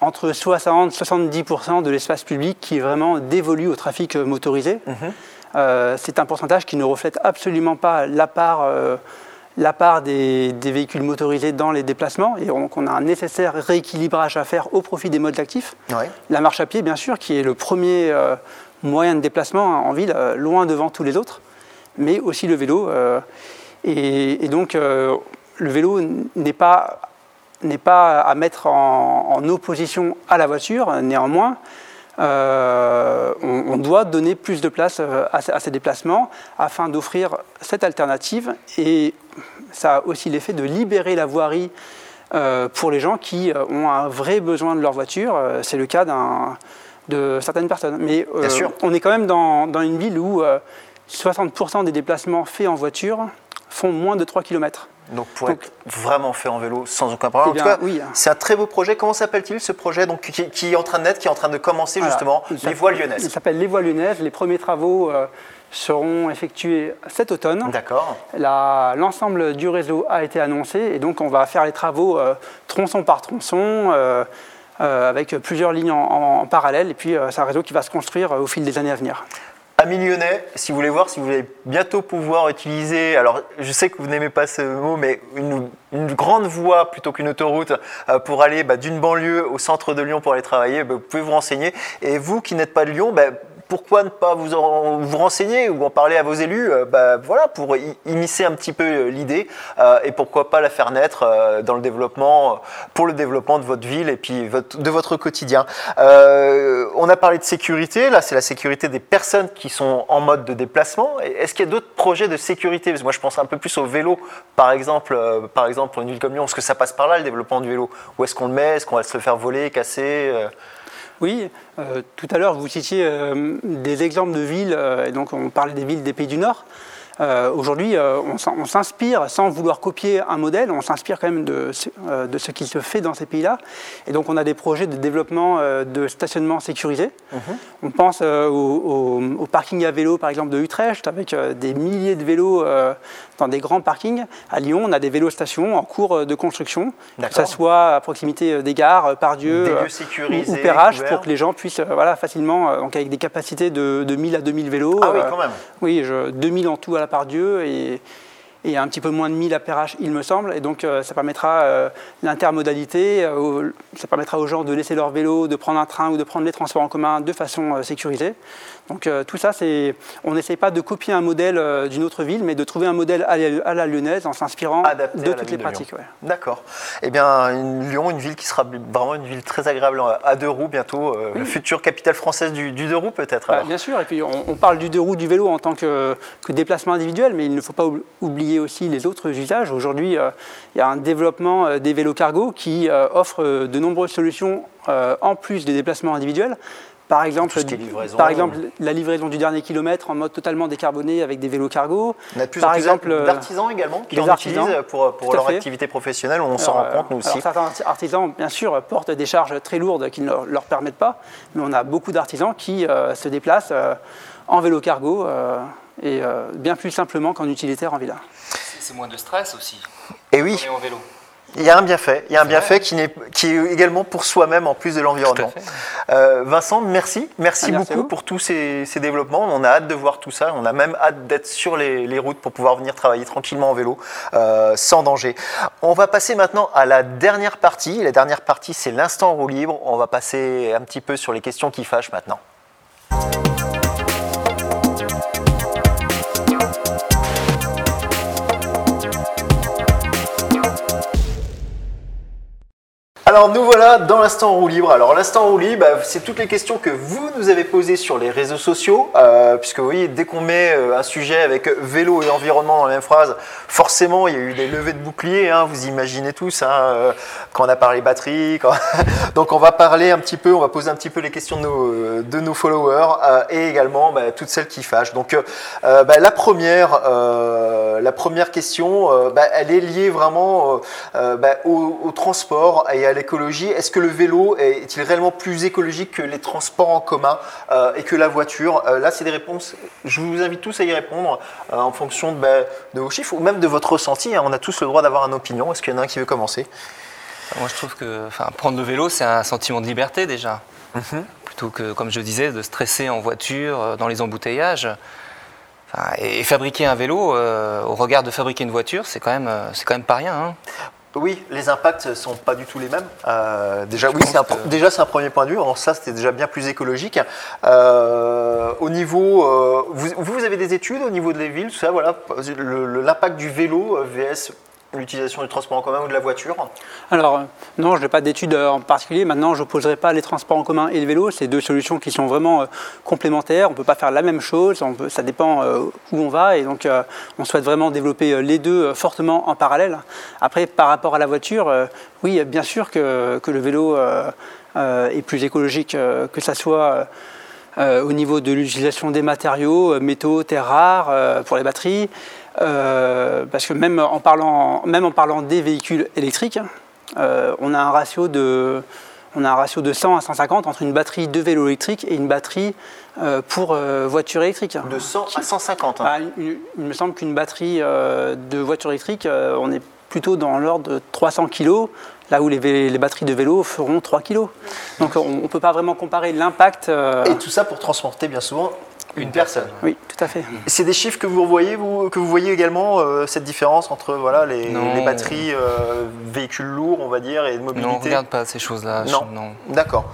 entre 60 et 70% de l'espace public qui est vraiment dévolu au trafic motorisé. Mhm. Euh, c'est un pourcentage qui ne reflète absolument pas la part, euh, la part des, véhicules motorisés dans les déplacements. Et donc on a un nécessaire rééquilibrage à faire au profit des modes actifs. La marche à pied, bien sûr, qui est le premier euh, moyen de déplacement en ville, loin devant tous les autres, mais aussi le vélo. Et, et, donc le vélo n'est pas n'est pas à mettre en, opposition à la voiture. Néanmoins, euh, on, doit donner plus de place euh, à, ces déplacements afin d'offrir cette alternative. Et ça a aussi l'effet de libérer la voirie euh, pour les gens qui ont un vrai besoin de leur voiture. C'est le cas de certaines personnes. Mais on est quand même dans, dans une ville où 60% des déplacements faits en voiture font moins de 3 km. Donc pour être vraiment fait en vélo sans aucun problème. Eh en tout cas, oui. c'est un très beau projet. Comment s'appelle-t-il ce projet donc, qui, est en train de naître, qui est en train de commencer justement, les voies lyonnaises Il s'appelle les voies lyonnaises. Les premiers travaux euh, seront effectués cet automne. D'accord. L'ensemble du réseau a été annoncé et donc on va faire les travaux euh, tronçon par tronçon. Euh, avec plusieurs lignes en, en, parallèle, et puis c'est un réseau qui va se construire au fil des années à venir. Amis lyonnais, si vous voulez voir, si vous allez bientôt pouvoir utiliser, alors je sais que vous n'aimez pas ce mot, mais une, grande voie plutôt qu'une autoroute euh, pour aller bah, d'une banlieue au centre de Lyon pour aller travailler, bah, vous pouvez vous renseigner. Et vous qui n'êtes pas de Lyon, bah, pourquoi ne pas vous, renseigner ou en parler à vos élus euh, bah, voilà, pour immiscer un petit peu euh, l'idée euh, et pourquoi pas la faire naître dans le développement, pour le développement de votre ville et de votre quotidien. on a parlé de sécurité, là c'est la sécurité des personnes qui sont en mode de déplacement. Est-ce qu'il y a d'autres projets de sécurité? Moi je pense un peu plus au vélo, par exemple, par exemple pour une ville comme Lyon, est-ce que ça passe par là le développement du vélo. Où est-ce qu'on le met? Est-ce qu'on va se le faire voler, casser Oui, tout à l'heure vous citiez des exemples de villes, et donc on parlait des villes des pays du Nord. Euh, aujourd'hui, euh, on s'inspire, sans vouloir copier un modèle, on s'inspire quand même de, euh, de, ce qui se fait dans ces pays-là. Et donc, on a des projets de développement de stationnement sécurisé. Mhm. On pense au, au, parking à vélo, par exemple, de Utrecht, avec des milliers de vélos dans des grands parkings. À Lyon, on a des vélostations en cours de construction, que ce soit à proximité des gares, par Dieu, ou, Perrage, pour que les gens puissent voilà, facilement, donc avec des capacités de, de 1000 à 2000 vélos. Ah oui, quand même. Oui, je, 2000 en tout à la par Dieu et, un petit peu moins de 1000 à PRH, il me semble. Et donc, euh, ça permettra euh, l'intermodalité, euh, ça permettra aux gens de laisser leur vélo, de prendre un train ou de prendre les transports en commun de façon sécurisée. Donc, tout ça, c'est, on n'essaye pas de copier un modèle d'une autre ville, mais de trouver un modèle à la, lyonnaise en s'inspirant de toutes les pratiques. D'accord. Eh bien, Lyon, une ville qui sera vraiment une ville très agréable à deux roues bientôt, future capitale française du, deux roues peut-être. Bah, bien sûr. Et puis, on, parle du deux roues du vélo en tant que, que déplacement individuel, mais il ne faut pas oublier aussi les autres usages. Aujourd'hui, euh, il y a un développement euh, des vélos cargo qui euh, offre de nombreuses solutions en plus des déplacements individuels. Par exemple, par exemple, la livraison du dernier kilomètre en mode totalement décarboné avec des vélos cargo. On a de plus par exemple d'artisans également qui en utilisent pour, pour leur activité professionnelle. On s'en rend compte nous aussi. certains artisans, bien sûr, portent des charges très lourdes qui ne leur permettent pas, mais on a beaucoup d'artisans qui se déplacent en vélo cargo et bien plus simplement qu'en utilitaire en villa c'est moins de stress aussi. Et oui. en vélo. Il y a un bienfait, il y a un bienfait qui, est, qui est également pour soi-même en plus de l'environnement. Euh, Vincent, merci, merci, beaucoup pour tous ces, développements. On a hâte de voir tout ça, on a même hâte d'être sur les, routes pour pouvoir venir travailler tranquillement en vélo, euh, sans danger. On va passer maintenant à la dernière partie. La dernière partie, c'est l'instant roue libre. On va passer un petit peu sur les questions qui fâchent maintenant. Alors nous voilà dans l'instant roue libre. Alors l'instant roue libre, bah, c'est toutes les questions que vous nous avez posées sur les réseaux sociaux, euh, puisque vous voyez, dès qu'on met euh, un sujet avec vélo et environnement dans la même phrase, forcément il y a eu des levées de boucliers, hein, vous imaginez tous, hein, euh, quand on a parlé batterie. Donc on va parler un petit peu, on va poser un petit peu les questions de nos, de nos followers et également bah, toutes celles qui fâchent. Donc bah, la, première, la première question, elle est liée vraiment au, au transport et à est-ce que le vélo est-il réellement plus écologique que les transports en commun euh, et que la voiture? Euh, Là, c'est des réponses. Je vous invite tous à y répondre euh, en fonction bah, de, vos chiffres ou même de votre ressenti. Hein. On a tous le droit d'avoir une opinion. Est-ce qu'il y en a un qui veut commencer? Moi, je trouve que prendre le vélo, c'est un sentiment de liberté déjà. Mhm. Plutôt que, comme je disais, de stresser en voiture, dans les embouteillages. et, fabriquer un vélo, au regard de fabriquer une voiture, c'est quand même, c'est quand même pas rien. Hein. Oui, les impacts ne sont pas du tout les mêmes. Euh, déjà, oui, c'est un, déjà c'est un premier point de vue. Alors ça, c'était déjà bien plus écologique. Euh, au niveau, euh, vous, vous, avez des études au niveau de les villes, tout ça, voilà, l'impact du vélo vs l'utilisation du transport en commun ou de la voiture Alors, euh, non, je n'ai pas d'études euh, en particulier. Maintenant, je n'opposerai pas les transports en commun et le vélo. C'est deux solutions qui sont vraiment euh, complémentaires. On ne peut pas faire la même chose. ça dépend où on va. Et donc, on souhaite vraiment développer les deux fortement en parallèle. Après, par rapport à la voiture, oui, bien sûr que le vélo est plus écologique, que ça soit au niveau de l'utilisation des matériaux, métaux, terres rares, pour les batteries. Euh, parce que même en, parlant, même en parlant des véhicules électriques, euh, on, a un ratio de, on a un ratio de 100 à 150 entre une batterie de vélo électrique et une batterie euh, pour voiture électrique. De 100 à 150 hein. bah, il, me semble qu'une batterie de voiture électrique, on est plutôt dans l'ordre de 300 kg, là où les, les, batteries de vélo feront 3 kg. Donc on ne peut pas vraiment comparer l'impact. Et tout ça pour transporter bien souvent une personne. Oui, tout à fait. C'est des chiffres que vous voyez, vous, que vous voyez également, euh, cette différence entre voilà, les, les batteries euh, véhicules lourds, on va dire, et de mobilité? Non, on ne regarde pas ces choses-là. Non, non. d'accord.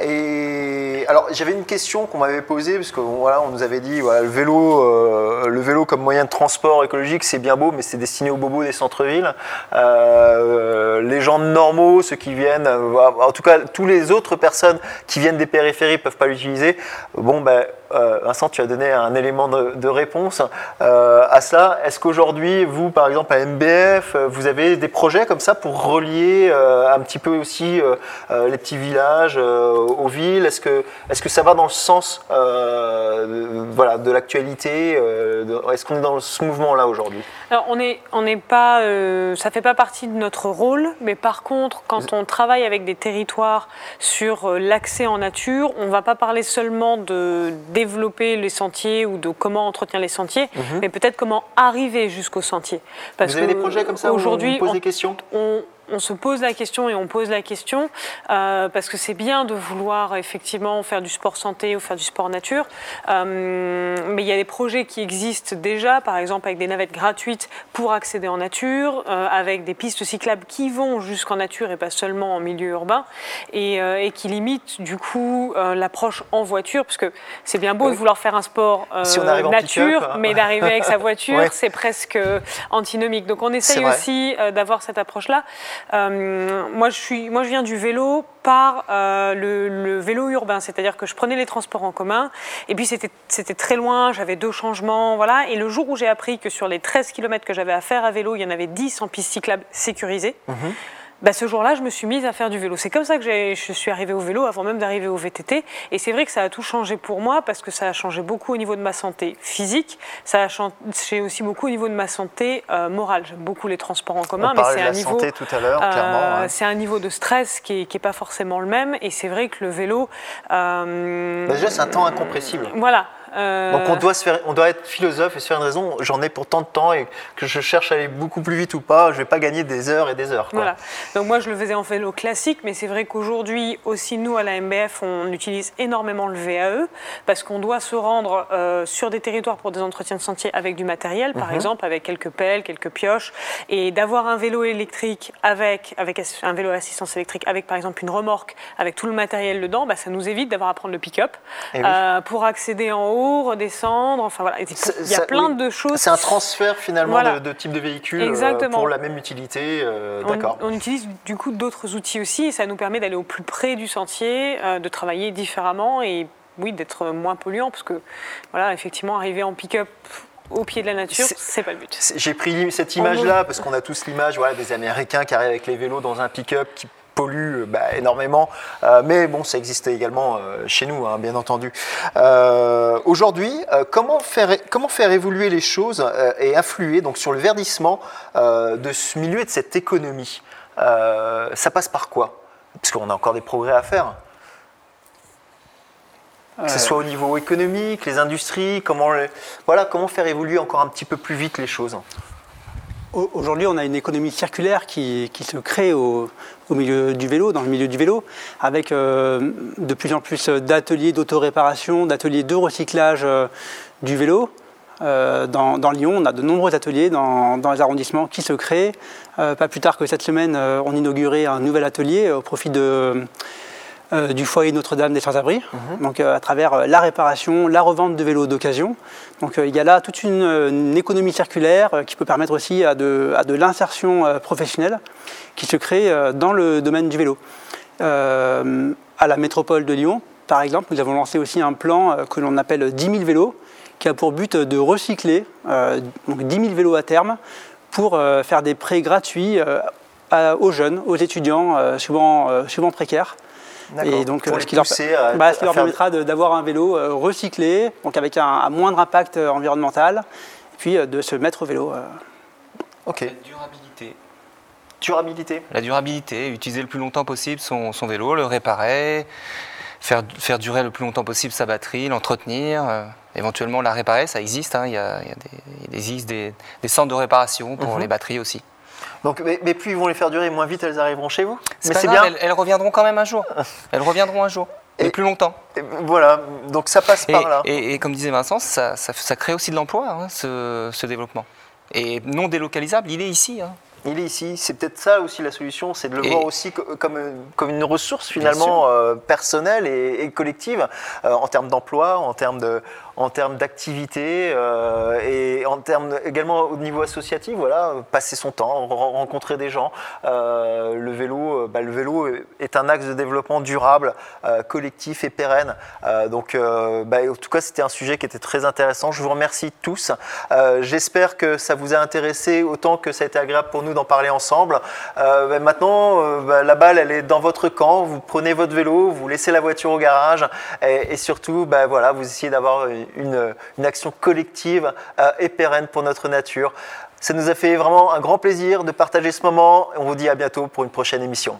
Et alors j'avais une question qu'on m'avait posée parce que voilà, on nous avait dit voilà, le vélo, euh, le vélo comme moyen de transport écologique, c'est bien beau, mais c'est destiné aux bobos des centres-villes. Euh, les gens normaux, ceux qui viennent, euh, en tout cas, tous les autres personnes qui viennent des périphéries peuvent pas l'utiliser. Bon, ben Vincent, tu as donné un élément de, réponse euh, à cela. Est-ce qu'aujourd'hui, vous, par exemple, à MBF, vous avez des projets comme ça pour relier un petit peu aussi les petits villages aux villes? Est-ce que, est que ça va dans le sens voilà, de l'actualité Est-ce qu'on est dans ce mouvement-là aujourd'hui? Alors, on est, on n'est pas, ça ne fait pas partie de notre rôle, mais par contre, quand on travaille avec des territoires sur l'accès en nature, on ne va pas parler seulement de développer les sentiers ou de comment entretenir les sentiers, mhm. mais peut-être comment arriver jusqu'au sentier. Parce Vous avez des projets comme ça aujourd'hui, on questions? On se pose la question et on pose la question euh, parce que c'est bien de vouloir effectivement faire du sport santé ou faire du sport nature, euh, mais il y a des projets qui existent déjà, par exemple avec des navettes gratuites pour accéder en nature, euh, avec des pistes cyclables qui vont jusqu'en nature et pas seulement en milieu urbain, et, qui limitent du coup l'approche en voiture, parce que c'est bien beau de vouloir faire un sport nature, mais d'arriver avec sa voiture, c'est presque antinomique. Donc on essaye aussi d'avoir cette approche-là. Euh, moi, je suis, moi, je viens du vélo par euh, le, vélo urbain, c'est-à-dire que je prenais les transports en commun, et puis c'était très loin, j'avais deux changements, voilà. Et le jour où j'ai appris que sur les 13 km que j'avais à faire à vélo, il y en avait 10 en piste cyclable sécurisée, mhm bah, ce jour-là, je me suis mise à faire du vélo. C'est comme ça que je suis arrivée au vélo avant même d'arriver au VTT. Et c'est vrai que ça a tout changé pour moi parce que ça a changé beaucoup au niveau de ma santé physique. Ça a changé aussi beaucoup au niveau de ma santé euh, morale. J'aime beaucoup les transports en commun, mais c'est un niveau. Santé tout à l'heure, euh, C'est un niveau de stress qui n'est pas forcément le même. Et c'est vrai que le vélo. Euh, bah, déjà, c'est un temps incompressible. Voilà. Euh, Donc on doit, se faire, on doit être philosophe et se faire une raison. J'en ai pour tant de temps et que je cherche à aller beaucoup plus vite ou pas, je ne vais pas gagner des heures et des heures. Voilà. Donc moi je le faisais en vélo classique, mais c'est vrai qu'aujourd'hui aussi nous à la MBF on utilise énormément le VAE parce qu'on doit se rendre euh, sur des territoires pour des entretiens de sentiers avec du matériel, par mhm. exemple avec quelques pelles, quelques pioches, et d'avoir un vélo électrique avec, avec un vélo à assistance électrique avec par exemple une remorque avec tout le matériel dedans, bah, ça nous évite d'avoir à prendre le pick-up eh euh, pour accéder en haut redescendre. Enfin voilà, il y a plein de choses. C'est un transfert finalement de, type de véhicule euh, pour la même utilité. Euh, d'accord. On, utilise du coup d'autres outils aussi et ça nous permet d'aller au plus près du sentier, euh, de travailler différemment et oui, d'être moins polluant parce que voilà, effectivement, arriver en pick-up au pied de la nature, c'est pas le but. J'ai pris cette image-là parce qu'on a tous l'image voilà, des Américains qui arrivent avec les vélos dans un pick-up qui pollue bah, énormément. Euh, mais bon, ça existait également euh, chez nous, hein, bien entendu. Euh, aujourd'hui, comment, faire, comment faire évoluer les choses et influer donc, sur le verdissement de ce milieu et de cette économie? Ça passe par quoi? Parce qu'on a encore des progrès à faire. Que ce soit au niveau économique, les industries, comment, voilà, comment faire évoluer encore un petit peu plus vite les choses? Aujourd'hui, on a une économie circulaire qui, se crée au, milieu du vélo, dans le milieu du vélo, avec euh, de plus en plus d'ateliers d'autoréparation, d'ateliers de recyclage euh, du vélo. Euh, dans, Lyon, on a de nombreux ateliers dans, les arrondissements qui se créent. pas plus tard que cette semaine, on inaugurait un nouvel atelier au profit de euh, du foyer Notre-Dame des Sans-Abris, mhm. donc euh, à travers euh, la réparation, la revente de vélos d'occasion. Donc il y a là toute une, économie circulaire qui peut permettre aussi à de, l'insertion professionnelle qui se crée dans le domaine du vélo. à la métropole de Lyon, par exemple, nous avons lancé aussi un plan que l'on appelle 10 000 vélos, qui a pour but de recycler donc 10 000 vélos à terme pour faire des prêts gratuits aux jeunes, aux étudiants, souvent, souvent précaires. Et donc, pour euh, ce, qui leur, bah, leur permettra d'avoir un vélo euh, recyclé, donc avec un, moindre impact euh, environnemental, et puis de se mettre au vélo. Ok. La durabilité. Durabilité. La durabilité, utiliser le plus longtemps possible son, vélo, le réparer, faire, faire, durer le plus longtemps possible sa batterie, l'entretenir, éventuellement la réparer, ça existe, hein. il, y a, des, des, des, centres de réparation pour mhm. les batteries aussi. Donc, mais, plus ils vont les faire durer, moins vite elles arriveront chez vous. Mais c'est bien. Elles, reviendront quand même un jour. elles reviendront un jour. Et plus longtemps. voilà, donc ça passe par là. Et, comme disait Vincent, ça, crée aussi de l'emploi, hein, ce, développement. Et non délocalisable, il est ici. Hein. Il est ici. C'est peut-être ça aussi la solution, c'est de le voir aussi comme, comme une ressource finalement euh, personnelle et, collective euh, en termes d'emploi, en termes de, en termes d'activité et en termes également au niveau associatif, voilà, passer son temps, rencontrer des gens. le, vélo, bah, le vélo est un axe de développement durable, collectif et pérenne. donc, bah, en tout cas, c'était un sujet qui était très intéressant. Je vous remercie tous. J'espère que ça vous a intéressé autant que ça a été agréable pour nous d'en parler ensemble. Bah, maintenant, la balle, elle est dans votre camp. Vous prenez votre vélo, vous laissez la voiture au garage et, surtout, voilà, vous essayez d'avoir une, action collective euh, et pérenne pour notre nature. Ça nous a fait vraiment un grand plaisir de partager ce moment. On vous dit à bientôt pour une prochaine émission.